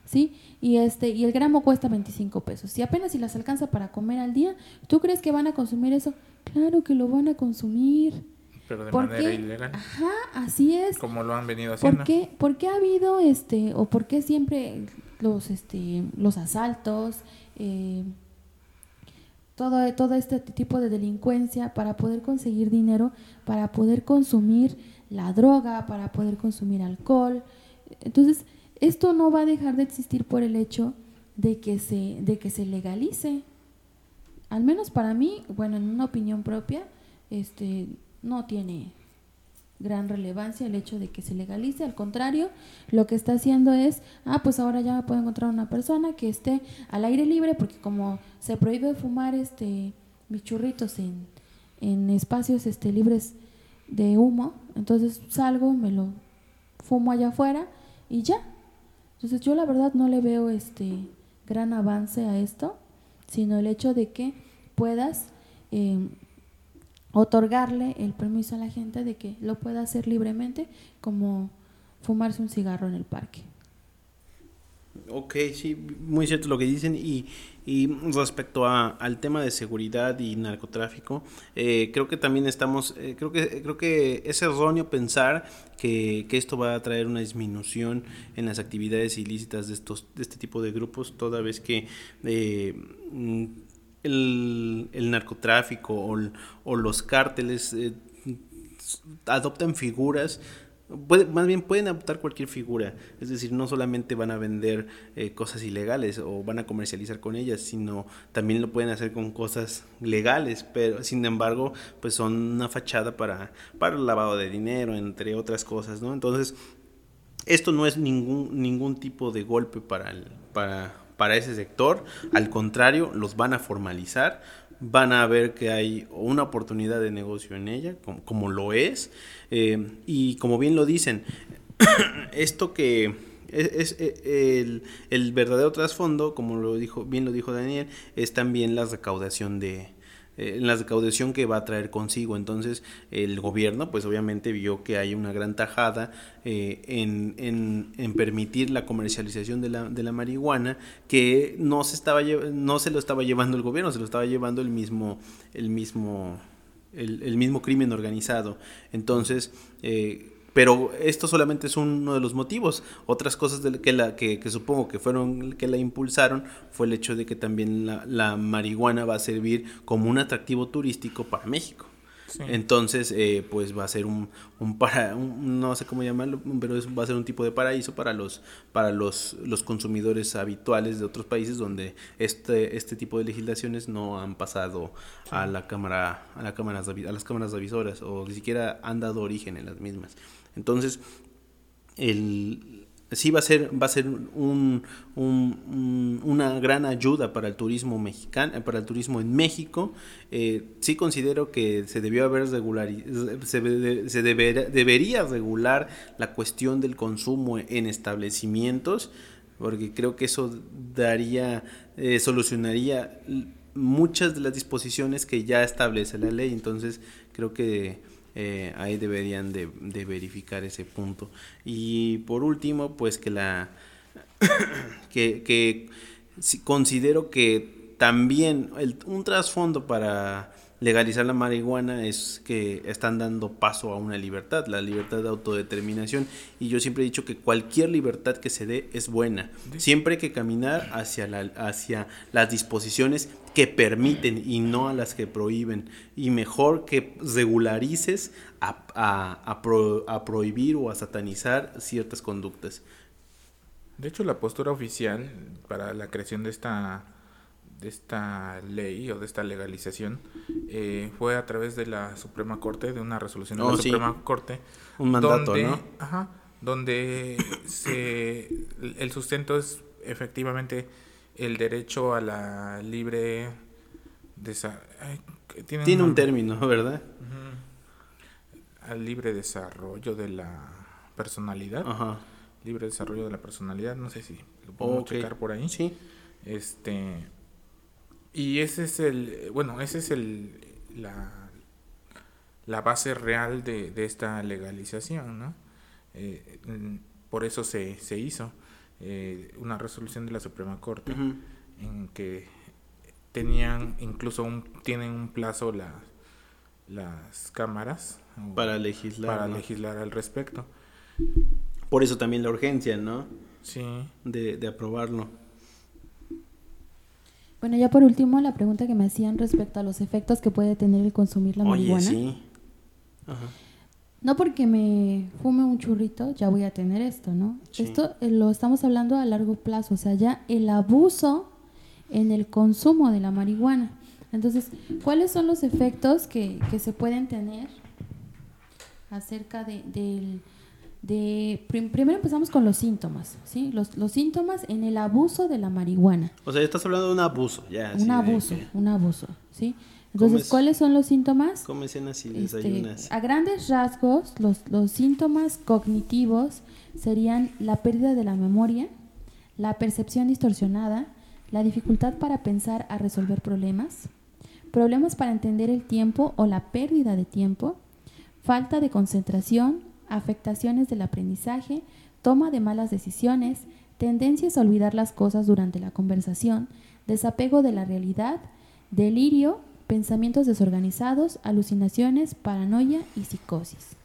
¿sí? Y este, y el gramo cuesta 25 pesos. Si apenas si las alcanza para comer al día, ¿tú crees que van a consumir eso? Claro que lo van a consumir.
Pero de
¿Por
manera
qué?
ilegal.
Ajá, así es.
Como lo han venido haciendo.
¿Por qué, por qué ha habido este o por qué siempre los este los asaltos eh, todo todo este tipo de delincuencia para poder conseguir dinero para poder consumir la droga para poder consumir alcohol. Entonces esto no va a dejar de existir por el hecho de que se de que se legalice. Al menos para mí bueno en una opinión propia este no tiene gran relevancia el hecho de que se legalice, al contrario, lo que está haciendo es, ah, pues ahora ya puedo encontrar una persona que esté al aire libre, porque como se prohíbe fumar este mis en, en espacios este libres de humo, entonces salgo, me lo fumo allá afuera y ya. Entonces yo la verdad no le veo este gran avance a esto, sino el hecho de que puedas eh, otorgarle el permiso a la gente de que lo pueda hacer libremente, como fumarse un cigarro en el parque.
Ok, sí, muy cierto lo que dicen y, y respecto a, al tema de seguridad y narcotráfico, eh, creo que también estamos, eh, creo que creo que es erróneo pensar que, que esto va a traer una disminución en las actividades ilícitas de estos de este tipo de grupos, toda vez que eh, el, el narcotráfico o, el- o los cárteles eh, adoptan figuras Puede- más bien pueden adoptar cualquier figura, es decir, no solamente van a vender eh, cosas ilegales o van a comercializar con ellas, sino también lo pueden hacer con cosas legales, pero sin embargo, pues son una fachada para, para el lavado de dinero, entre otras cosas, ¿no? Entonces, esto no es ningún, ningún tipo de golpe para, el- para, para ese sector, al contrario, los van a formalizar van a ver que hay una oportunidad de negocio en ella, como, lo es, eh, y como bien lo dicen, esto que es, eh, el, el, verdadero trasfondo, como lo dijo, bien lo dijo Daniel, es también la recaudación de, eh, en la recaudación que va a traer consigo. Entonces el gobierno pues obviamente vio que hay una gran tajada eh, en, en, en, permitir la comercialización de la, de la marihuana que no se, estaba, no se lo estaba llevando el gobierno, se lo estaba llevando el mismo, el mismo, el, el mismo crimen organizado. Entonces, eh, pero esto solamente es uno de los motivos. Otras cosas de que, la, que, supongo que fueron que la impulsaron fue el hecho de que también la, marihuana va a servir como un atractivo turístico para México. Entonces, eh, pues va a ser un, un para, no sé cómo llamarlo, pero va a ser un tipo de paraíso para los, para los, los consumidores habituales de otros países donde este, este tipo de legislaciones no han pasado a la cámara, a la cámara, a las cámaras revisoras o ni siquiera han dado origen en las mismas. Entonces, el, sí va a ser, va a ser un, una gran ayuda para el turismo mexicano, para el turismo en México. Eh, sí considero que se debió haber regular, se, debería regular la cuestión del consumo en establecimientos, porque creo que eso daría, eh, solucionaría muchas de las disposiciones que ya establece la ley. Entonces, creo que eh, ahí deberían de, verificar ese punto. Y por último, pues que la que, que considero que también un trasfondo para legalizar la marihuana es que están dando paso a una libertad, la libertad de autodeterminación. Y yo siempre he dicho que cualquier libertad que se dé es buena. Siempre hay que caminar hacia, la, hacia las disposiciones que permiten y no a las que prohíben. Y mejor que regularices a, a, a prohibir o a satanizar ciertas conductas.
De hecho, la postura oficial para la creación de esta de esta ley o de esta legalización eh, fue a través de la Suprema Corte, de una resolución de la oh, Suprema Corte.
Un mandato,
donde,
¿no?
Ajá, donde se, el sustento es efectivamente el derecho a la libre...
tiene, tiene un, término, ¿verdad?
Al libre desarrollo de la personalidad. Ajá. Libre desarrollo de la personalidad, no sé si lo podemos checar por ahí.
Sí.
Este y ese es el, bueno, ese es el, la, la base real de, de esta legalización, ¿no? Eh, por eso se, se hizo eh, una resolución de la Suprema Corte en que tenían incluso un, tienen un plazo las las cámaras
para legislar
para legislar al respecto.
Por eso también la urgencia no
sí.
De, de aprobarlo.
Bueno, ya por último, la pregunta que me hacían respecto a los efectos que puede tener el consumir la marihuana.
Sí.
No porque me fume un churrito, ya voy a tener esto, ¿no? Esto eh, lo estamos hablando a largo plazo, o sea, ya el abuso en el consumo de la marihuana. Entonces, ¿cuáles son los efectos que, que se pueden tener acerca de, del de primero empezamos con los síntomas, ¿sí? Los, los síntomas en el abuso de la marihuana.
O sea, estás hablando de un abuso, ya.
Un abuso, un abuso, ¿sí? Entonces, ¿cuáles son los síntomas?
Comes así, este, desayunas.
a grandes rasgos, los, los síntomas cognitivos serían la pérdida de la memoria, la percepción distorsionada, la dificultad para pensar a resolver problemas, problemas para entender el tiempo o la pérdida de tiempo, falta de concentración, afectaciones del aprendizaje, toma de malas decisiones, tendencias a olvidar las cosas durante la conversación, desapego de la realidad, delirio, pensamientos desorganizados, alucinaciones, paranoia y psicosis.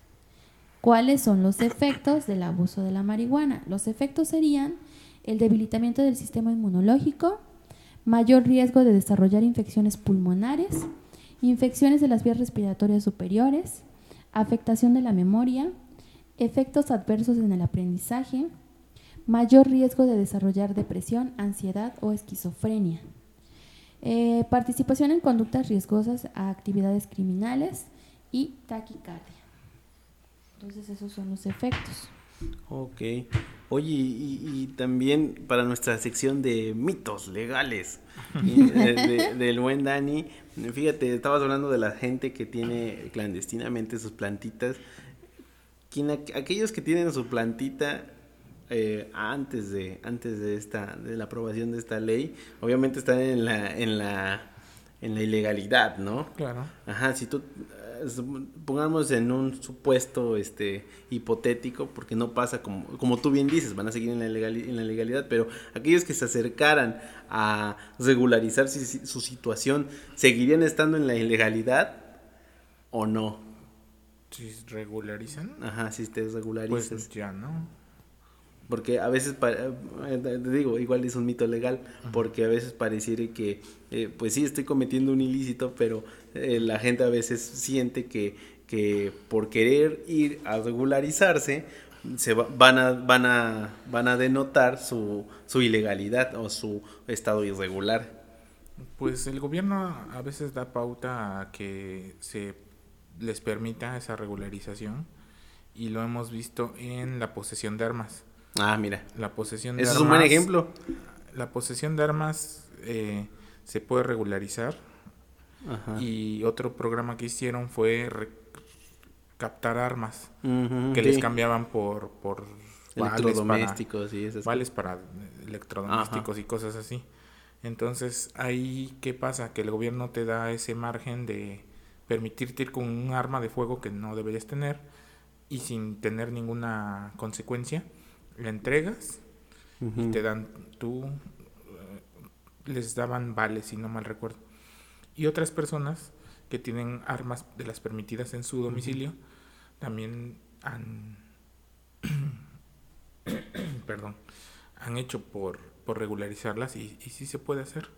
¿Cuáles son los efectos del abuso de la marihuana? Los efectos serían el debilitamiento del sistema inmunológico, mayor riesgo de desarrollar infecciones pulmonares, infecciones de las vías respiratorias superiores, afectación de la memoria, efectos adversos en el aprendizaje, mayor riesgo de desarrollar depresión, ansiedad o esquizofrenia, eh, participación en conductas riesgosas a actividades criminales y taquicardia. Entonces esos son los efectos.
Ok. Oye, y, también para nuestra sección de mitos legales del buen Dani, fíjate, estabas hablando de la gente que tiene clandestinamente sus plantitas. Quien, aquellos que tienen su plantita eh, antes de antes de esta de la aprobación de esta ley, obviamente están en la en la en la ilegalidad, ¿no?
Claro.
Ajá, si tú pongamos en un supuesto este hipotético, porque no pasa como, como tú bien dices, van a seguir en la, en la legalidad, pero aquellos que se acercaran a regularizar su, situación, ¿seguirían estando en la ilegalidad o no?
Si regularizan.
Ajá, si te regularizas.
Pues ya no.
Porque a veces, eh, te digo, igual es un mito legal, porque a veces pareciera que, eh, pues sí, estoy cometiendo un ilícito, pero eh, la gente a veces siente que, que por querer ir a regularizarse, se van, a, van, a, van a denotar su, su ilegalidad o su estado irregular.
Pues el gobierno a veces da pauta a que se les permita esa regularización y lo hemos visto en la posesión de armas.
Ah, mira.
La posesión
de Eso es un buen ejemplo.
La posesión de armas eh, se puede regularizar. Y otro programa que hicieron fue captar armas que les cambiaban por, por
electrodomésticos y
esas vales para electrodomésticos y cosas así. Entonces, ahí, ¿qué pasa? Que el gobierno te da ese margen de permitirte ir con un arma de fuego que no deberías tener y sin tener ninguna consecuencia la entregas y te dan tú eh, les daban vales si no mal recuerdo. Y otras personas que tienen armas de las permitidas en su domicilio también han perdón han hecho por, por regularizarlas y, y sí se puede hacer.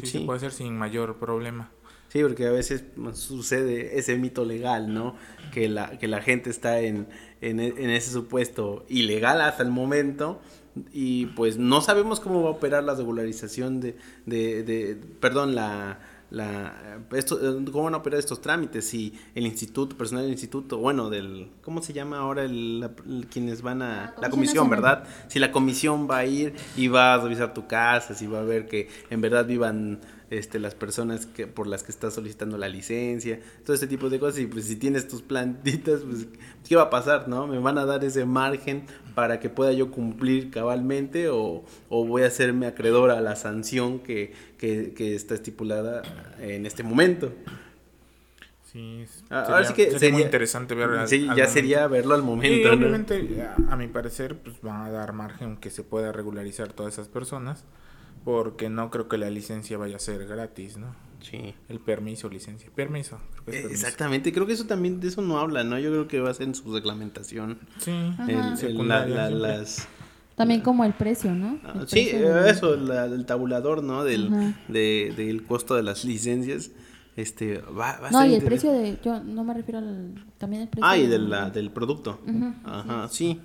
Sí, se puede hacer sin mayor problema
Sí, porque a veces sucede ese mito legal, ¿no? Que la, que la gente está en, en, e, ese supuesto ilegal hasta el momento y pues no sabemos cómo va a operar la regularización de, de, de perdón, la, la esto, cómo van a operar estos trámites si el instituto personal del instituto bueno del cómo se llama ahora el, quienes van a la comisión verdad si la comisión va a ir y va a revisar tu casa si va a ver que en verdad vivan este, las personas que, por las que estás solicitando la licencia, todo ese tipo de cosas. Y pues si tienes tus plantitas, pues ¿qué va a pasar? ¿No? ¿Me van a dar ese margen para que pueda yo cumplir cabalmente o, voy a hacerme acreedor a la sanción que, está estipulada en este momento?
Sí, ah, sería, que sería, muy interesante ver.
Sí, ya sería verlo al momento.
obviamente, a, mi parecer, pues van a dar margen que se pueda regularizar todas esas personas porque no creo que la licencia vaya a ser gratis, ¿no?
Sí.
El permiso, licencia. Permiso.
Eh, exactamente, creo que eso también de eso no habla, ¿no? Yo creo que va a ser en su reglamentación.
Sí,
las...
También como el precio, ¿no?
Ah, sí, eso, el tabulador, ¿no? Del, de, del costo de las licencias. Este, va, va a
no, y el precio de, yo no me refiero al, también el precio.
Ah, y de la, del producto. Ajá, sí.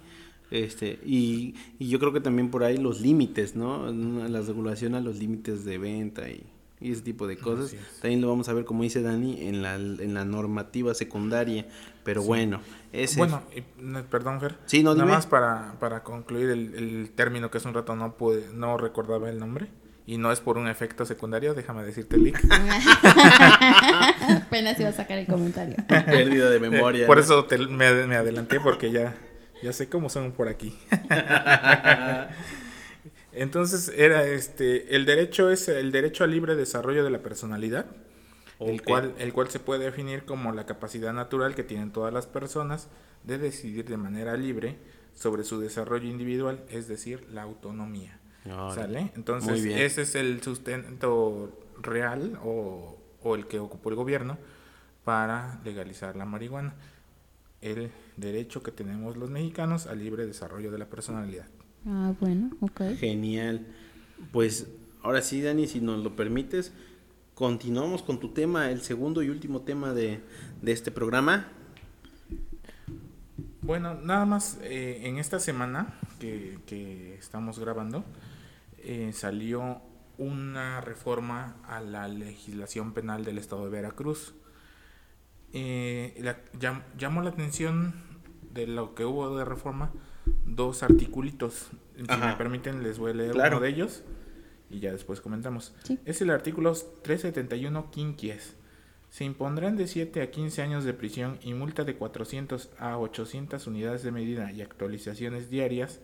Este, y, y, yo creo que también por ahí los límites, ¿no? La regulación a los límites de venta y, ese tipo de cosas. También lo vamos a ver, como dice Dani, en la, en la normativa secundaria. Pero bueno, ese...
Bueno, perdón, Fer.
Sí, no,
Nada más para, para concluir el, el, término que hace un rato no, pude, no recordaba el nombre. Y no es por un efecto secundario, déjame decirte, Lick.
Apenas iba a sacar el comentario.
Pérdida de memoria.
por eso me, me adelanté, porque ya ya sé cómo son por aquí. Entonces era este el derecho es el derecho al libre desarrollo de la personalidad, el cual el cual se puede definir como la capacidad natural que tienen todas las personas de decidir de manera libre sobre su desarrollo individual, es decir, la autonomía. ¿Sale? Entonces, ese es el sustento real o, o el que ocupó el gobierno para legalizar la marihuana. El derecho que tenemos los mexicanos al libre desarrollo de la personalidad.
Ah, bueno, ok.
Genial. Pues ahora sí, Dani, si nos lo permites, continuamos con tu tema, el segundo y último tema de, este programa.
Bueno, nada más, eh, en esta semana que, estamos grabando, eh, salió una reforma a la legislación penal del estado de Veracruz. Eh, llamó la atención de lo que hubo de reforma dos articulitos. Si
Ajá.
me permiten, les voy a leer
Claro.
uno de ellos y ya después comentamos.
Sí.
Es el artículo 371 quinquies. Se impondrán de 7 a 15 años de prisión y multa de 400 a 800 unidades de medida y actualizaciones diarias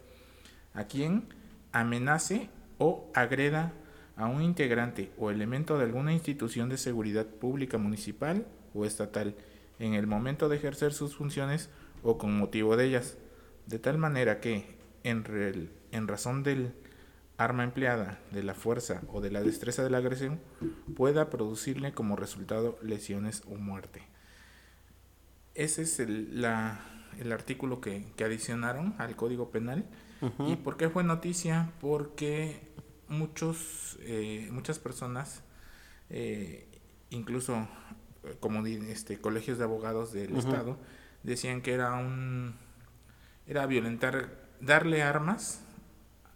a quien amenace o agreda a un integrante o elemento de alguna institución de seguridad pública municipal o estatal en el momento de ejercer sus funciones o con motivo de ellas, de tal manera que, en, razón del arma empleada, de la fuerza o de la destreza de la agresión, pueda producirle como resultado lesiones o muerte. Ese es el, la- el artículo que, que adicionaron al Código Penal. ¿Y por qué fue noticia? Porque muchos, eh, muchas personas, eh, incluso eh, como este, colegios de abogados del. Estado, decían que era un era violentar, darle armas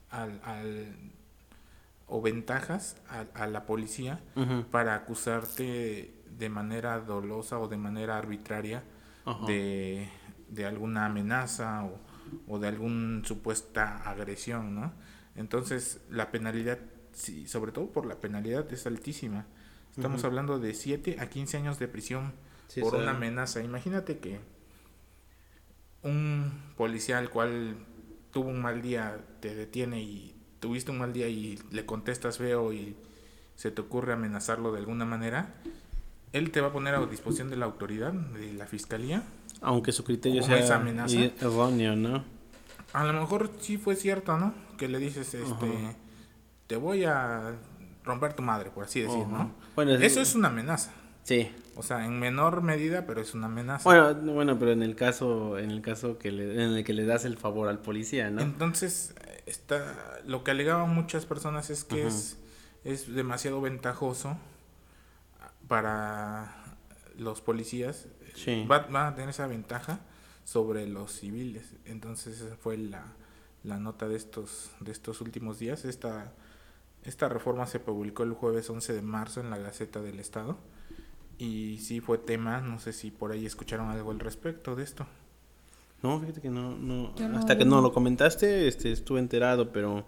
al, al- o ventajas a, a la policía para acusarte de manera dolosa o de manera arbitraria de, de alguna amenaza o, o de alguna supuesta agresión, ¿no? Entonces, la penalidad, sí, sobre todo por la penalidad, es altísima. Estamos hablando de 7 a 15 años de prisión
Sí,
por una amenaza. Imagínate que un policía al cual tuvo un mal día te detiene y tuviste un mal día y le contestas feo y se te ocurre amenazarlo de alguna manera, él te va a poner a disposición de la autoridad, de la fiscalía.
Aunque su criterio
esa
sea
amenaza.
erróneo, ¿no?
A lo mejor sí fue cierto, ¿no? Que le dices, este,
Ajá.
te voy a romper tu madre, por así decir,
Ajá.
¿no?
Bueno, es-
Eso es una amenaza.
Sí.
O sea, en menor medida, pero es una amenaza.
Bueno, bueno, pero en el caso, en el caso que le, en el que le das el favor al policía, ¿no?
Entonces, está, lo que alegaban muchas personas es que es, es demasiado ventajoso para los policías.
Sí.
Va, va a tener esa ventaja sobre los civiles. Entonces, esa fue la, la nota de estos, de estos últimos días. Esta, esta reforma se publicó el jueves 11 de marzo en la Gaceta del Estado. Y sí fue tema, no sé si por ahí escucharon algo al respecto de esto.
No, fíjate que no, no, hasta que no lo comentaste, este, estuve enterado, pero,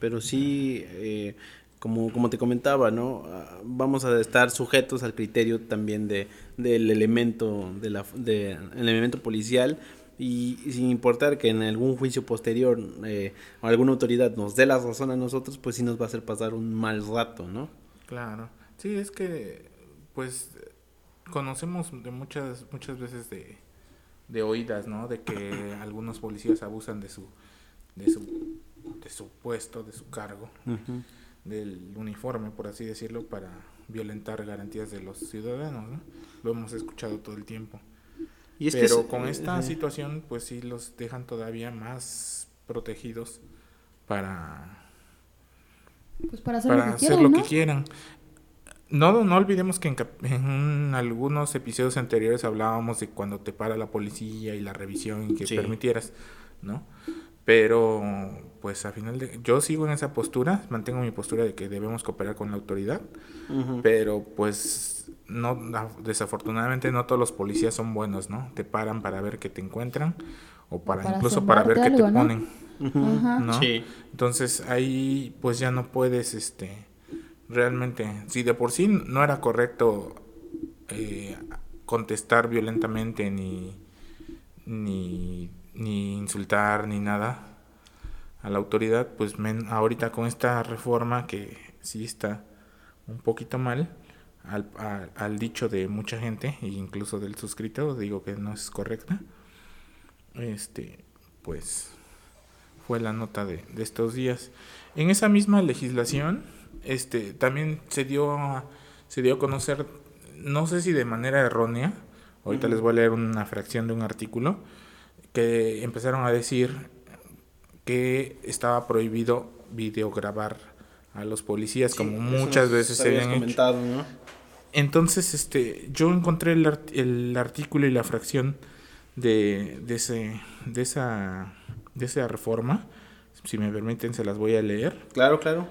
pero sí, eh, como, como te comentaba, ¿no? Ah, Vamos a estar sujetos al criterio también de, del elemento, de la, de, el elemento policial y, y sin importar que en algún juicio posterior eh, o alguna autoridad nos dé la razón a nosotros, pues sí nos va a hacer pasar un mal rato, ¿no?
Claro, sí, es que pues conocemos de muchas muchas veces de, de oídas, ¿no? De que algunos policías abusan de su de su de su puesto, de su cargo, del uniforme, por así decirlo, para violentar garantías de los ciudadanos, ¿no? Lo hemos escuchado todo el tiempo.
Y es que
Pero
es-
con esta
eh,
situación, pues sí los dejan todavía más protegidos para
Pues para hacer
para
lo que
hacer
quieran,
lo
¿no?
que quieran. No, no olvidemos que en, algunos episodios anteriores hablábamos de cuando te para la policía y la revisión y que
Sí.
permitieras, ¿no? Pero, pues a final de... Yo sigo en esa postura, mantengo mi postura de que debemos cooperar con la autoridad, pero pues no na- desafortunadamente no todos los policías son buenos, ¿no? Te paran para ver que te encuentran o para,
para
incluso para ver
zumbarte
qué te
algo, ¿no?
ponen. ¿no?
Sí.
Entonces ahí pues ya no puedes, este, realmente, si de por sí no era correcto eh, contestar violentamente ni, ni, ni insultar ni nada a la autoridad, pues men- ahorita con esta reforma que sí está un poquito mal, al, al dicho de mucha gente, e incluso del suscrito, digo que no es correcta, este, pues fue la nota de, de estos días. En esa misma legislación, este, también se dio, se dio a conocer, no sé si de manera errónea, ahorita les voy a leer una fracción de un artículo, que empezaron a decir que estaba prohibido videograbar a los policías, como
Sí,
muchas veces se habían hecho. Entonces, este, yo encontré el, art- el artículo y la fracción de, de, ese, de, esa, de esa reforma. Si me permiten, se las voy a leer.
Claro, claro.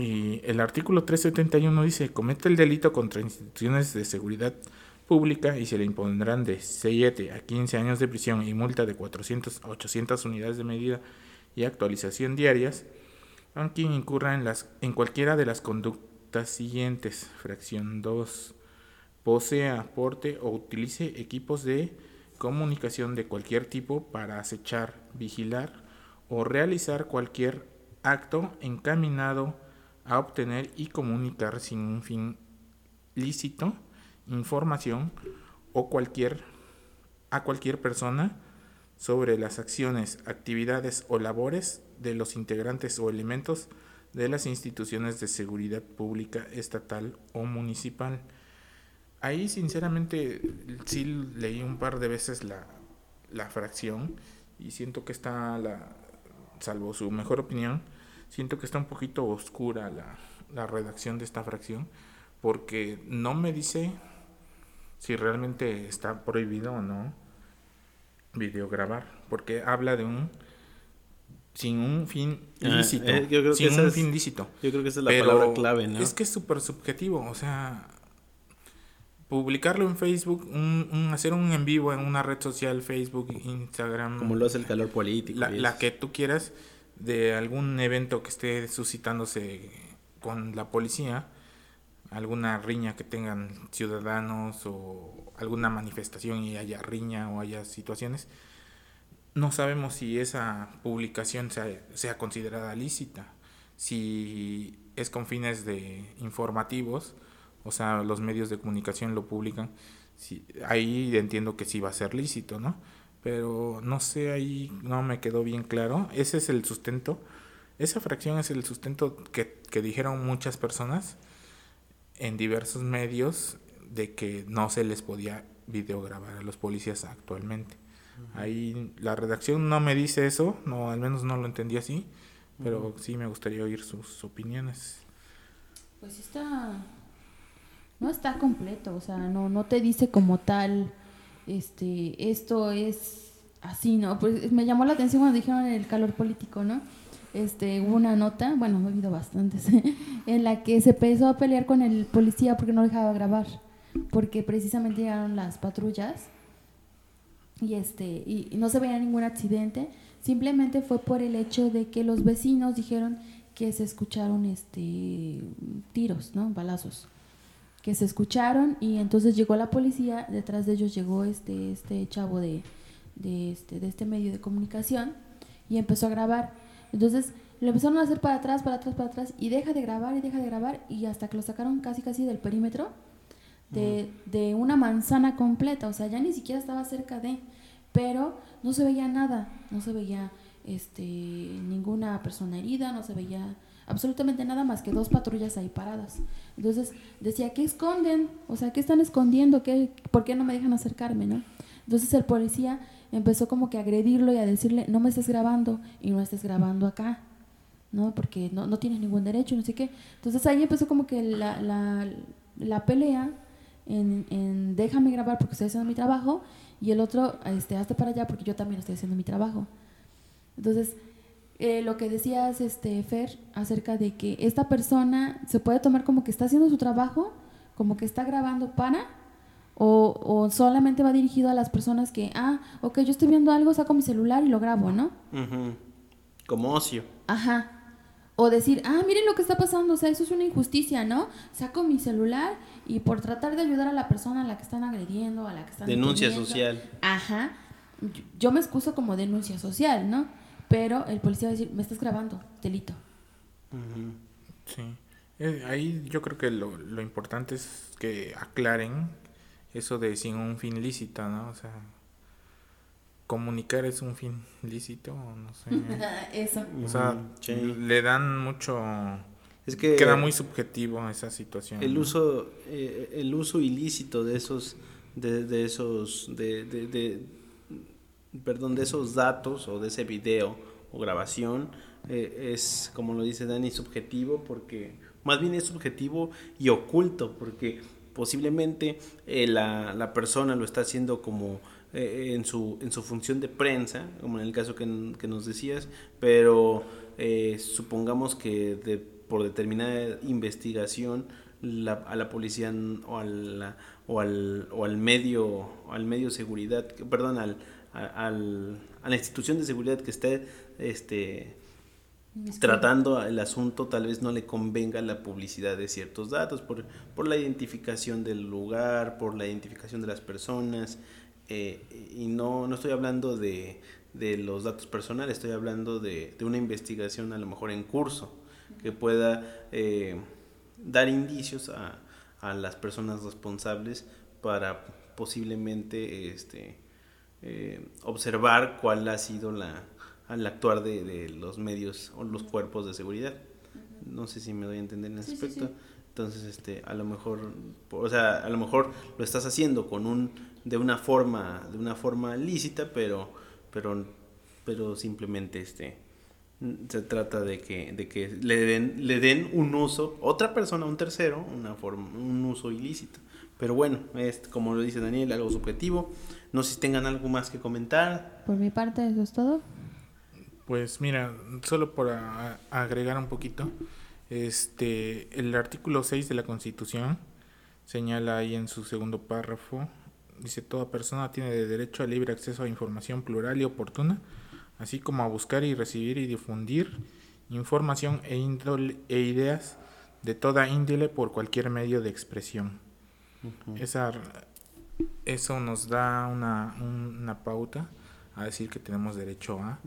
Y el artículo 371 dice, comete el delito contra instituciones de seguridad pública y se le impondrán de 7 a 15 años de prisión y multa de 400 a 800 unidades de medida y actualización diarias a quien incurra en, las, en cualquiera de las conductas siguientes. Fracción 2. Posea, aporte o utilice equipos de comunicación de cualquier tipo para acechar, vigilar o realizar cualquier acto encaminado a obtener y comunicar sin un fin lícito información o cualquier a cualquier persona sobre las acciones, actividades o labores de los integrantes o elementos de las instituciones de seguridad pública estatal o municipal. Ahí sinceramente sí leí un par de veces la, la fracción y siento que está, la, salvo su mejor opinión, siento que está un poquito oscura la, la redacción de esta fracción porque no me dice si realmente está prohibido o no videograbar, porque habla de un sin un fin ah, lícito, eh, yo creo sin un fin lícito.
Yo creo que esa es la palabra clave, ¿no?
Es que es súper subjetivo, o sea, publicarlo en Facebook, un, hacer un en vivo en una red social, Facebook, Instagram.
Como lo hace el calor político.
La, que tú quieras, de algún evento que esté suscitándose con la policía, alguna riña que tengan ciudadanos o alguna manifestación y haya riña o haya situaciones, no sabemos si esa publicación sea, sea considerada lícita, si es con fines de informativos, o sea, los medios de comunicación lo publican, si, ahí entiendo que sí va a ser lícito, ¿no? Pero no sé, ahí no me quedó bien claro. Ese es el sustento, esa fracción es el sustento que, que dijeron muchas personas en diversos medios de que no se les podía videograbar a los policías actualmente. Ahí la redacción no me dice eso, no al menos no lo entendí así, pero sí me gustaría oír sus opiniones.
Pues está no está completo, o sea, no no te dice como tal este esto es así, ¿no? Pues me llamó la atención cuando dijeron el calor político, ¿no? este, hubo una nota, bueno, he oído bastantes, en la que se empezó a pelear con el policía porque no dejaba grabar, porque precisamente llegaron las patrullas y, este, y, no se veía ningún accidente, simplemente fue por el hecho de que los vecinos dijeron que se escucharon este, tiros, ¿no? balazos que se escucharon y entonces llegó la policía, detrás de ellos llegó este, este chavo de, de, este, de este medio de comunicación y empezó a grabar. Entonces lo empezaron a hacer para atrás, para atrás, para atrás y deja de grabar y deja de grabar y hasta que lo sacaron casi casi del perímetro de, de una manzana completa, o sea, ya ni siquiera estaba cerca de, pero no se veía nada, no se veía este ninguna persona herida, no se veía absolutamente nada más que dos patrullas ahí paradas. Entonces decía, ¿qué esconden? O sea, ¿qué están escondiendo? ¿Qué, ¿Por qué no me dejan acercarme? ¿no? Entonces el policía empezó como que a agredirlo y a decirle, no me estés grabando y no estés grabando acá, ¿no? Porque no, no tienes ningún derecho, no sé qué. Entonces ahí empezó como que la, la, la pelea en, en, déjame grabar porque estoy haciendo mi trabajo y el otro, este, hazte para allá porque yo también estoy haciendo mi trabajo. Entonces, eh, lo que decías, este, Fer, acerca de que esta persona se puede tomar como que está haciendo su trabajo, como que está grabando para o, o, solamente va dirigido a las personas que, ah, ok, yo estoy viendo algo, saco mi celular y lo grabo, ¿no?
Como ocio.
Ajá. O decir, ah, miren lo que está pasando, o sea, eso es una injusticia, ¿no? Saco mi celular y por tratar de ayudar a la persona a la que están agrediendo, a la que están...
Denuncia social.
Ajá. Yo me excuso como denuncia social, ¿no? Pero el policía va a decir, me estás grabando, delito.
Sí. Eh, ahí yo creo que lo, lo importante es que aclaren eso de sin un fin lícito, ¿no? O sea, comunicar es un fin lícito, no sé.
eso.
O sea, le dan mucho... Es que queda muy subjetivo esa situación.
El uso, eh, el uso ilícito de esos, de, de esos, de, de, de, perdón, de esos datos o de ese video o grabación eh, es, como lo dice Dani, subjetivo porque, más bien es subjetivo y oculto porque posiblemente eh, la, la, persona lo está haciendo como eh, en, su, en su función de prensa, como en el caso que, que nos decías, pero eh, supongamos que de, por determinada investigación la, a la policía o a o al, o al medio al medio seguridad perdón al, al, a la institución de seguridad que esté este tratando el asunto tal vez no le convenga la publicidad de ciertos datos por, por la identificación del lugar, por la identificación de las personas. Eh, y no, no estoy hablando de, de, los datos personales, estoy hablando de, de, una investigación a lo mejor en curso que pueda eh, dar indicios a, a, las personas responsables para posiblemente este, eh, observar cuál ha sido la, al actuar de, de, los medios o los cuerpos de seguridad. No sé si me doy a entender en ese aspecto. Entonces, este, a lo mejor, o sea, a lo mejor lo estás haciendo con un, de una forma, de una forma lícita, pero, pero, pero simplemente, este, se trata de que, de que le den, le den un uso, otra persona, un tercero, una forma, un uso ilícito. Pero bueno, es como lo dice Daniel, algo subjetivo. No sé si tengan algo más que comentar.
Por mi parte, eso es todo.
Pues mira, solo por agregar un poquito, este, el artículo 6 de la Constitución señala ahí en su segundo párrafo, dice, toda persona tiene derecho a libre acceso a información plural y oportuna, así como a buscar y recibir y difundir información e, e ideas de toda índole por cualquier medio de expresión. Esa, eso nos da una, una pauta a decir que tenemos derecho a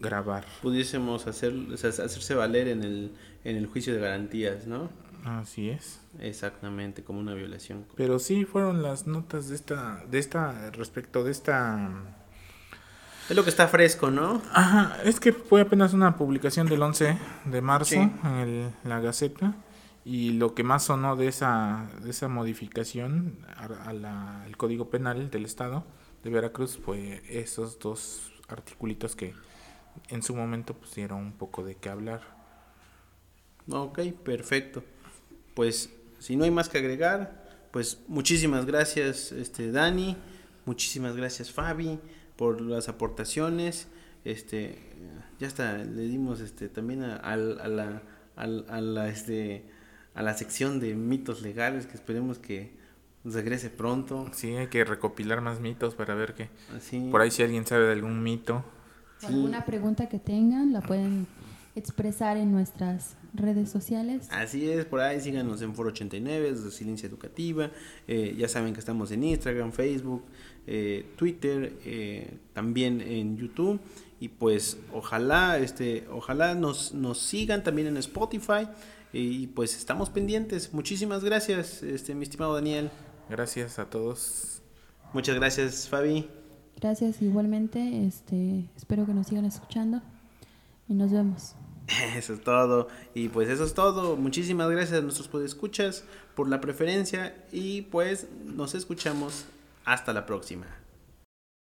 grabar.
Pudiésemos hacer, hacerse valer en el, en el juicio de garantías, ¿no?
Así es.
Exactamente, como una violación.
Pero sí fueron las notas de esta, de esta, respecto de esta...
Es lo que está fresco, ¿no?
Ajá, es que fue apenas una publicación del 11 de marzo en la Gaceta y lo que más sonó de esa, de esa modificación al Código Penal del Estado de Veracruz fue esos dos articulitos que en su momento pusieron un poco de qué hablar.
Ok, perfecto. Pues si no hay más que agregar, pues muchísimas gracias este Dani, muchísimas gracias Fabi por las aportaciones. Este ya está, le dimos este también a, a, la a, la este a la sección de mitos legales que esperemos que regrese pronto.
Sí, hay que recopilar más mitos para ver que por ahí si alguien sabe de algún mito
alguna pregunta que tengan la pueden expresar en nuestras redes sociales.
Así es, por ahí síganos en Foro 89, Resiliencia Educativa. Eh, ya saben que estamos en Instagram, Facebook, eh, Twitter, eh, también en YouTube. Y pues ojalá, este, ojalá nos, nos sigan también en Spotify. Y pues estamos pendientes. Muchísimas gracias, este, mi estimado Daniel.
Gracias a todos.
Muchas gracias, Fabi.
Gracias igualmente. Este, espero que nos sigan escuchando y nos vemos.
Eso es todo. Y pues eso es todo. Muchísimas gracias a nuestros podescuchas por la preferencia y pues nos escuchamos hasta la próxima.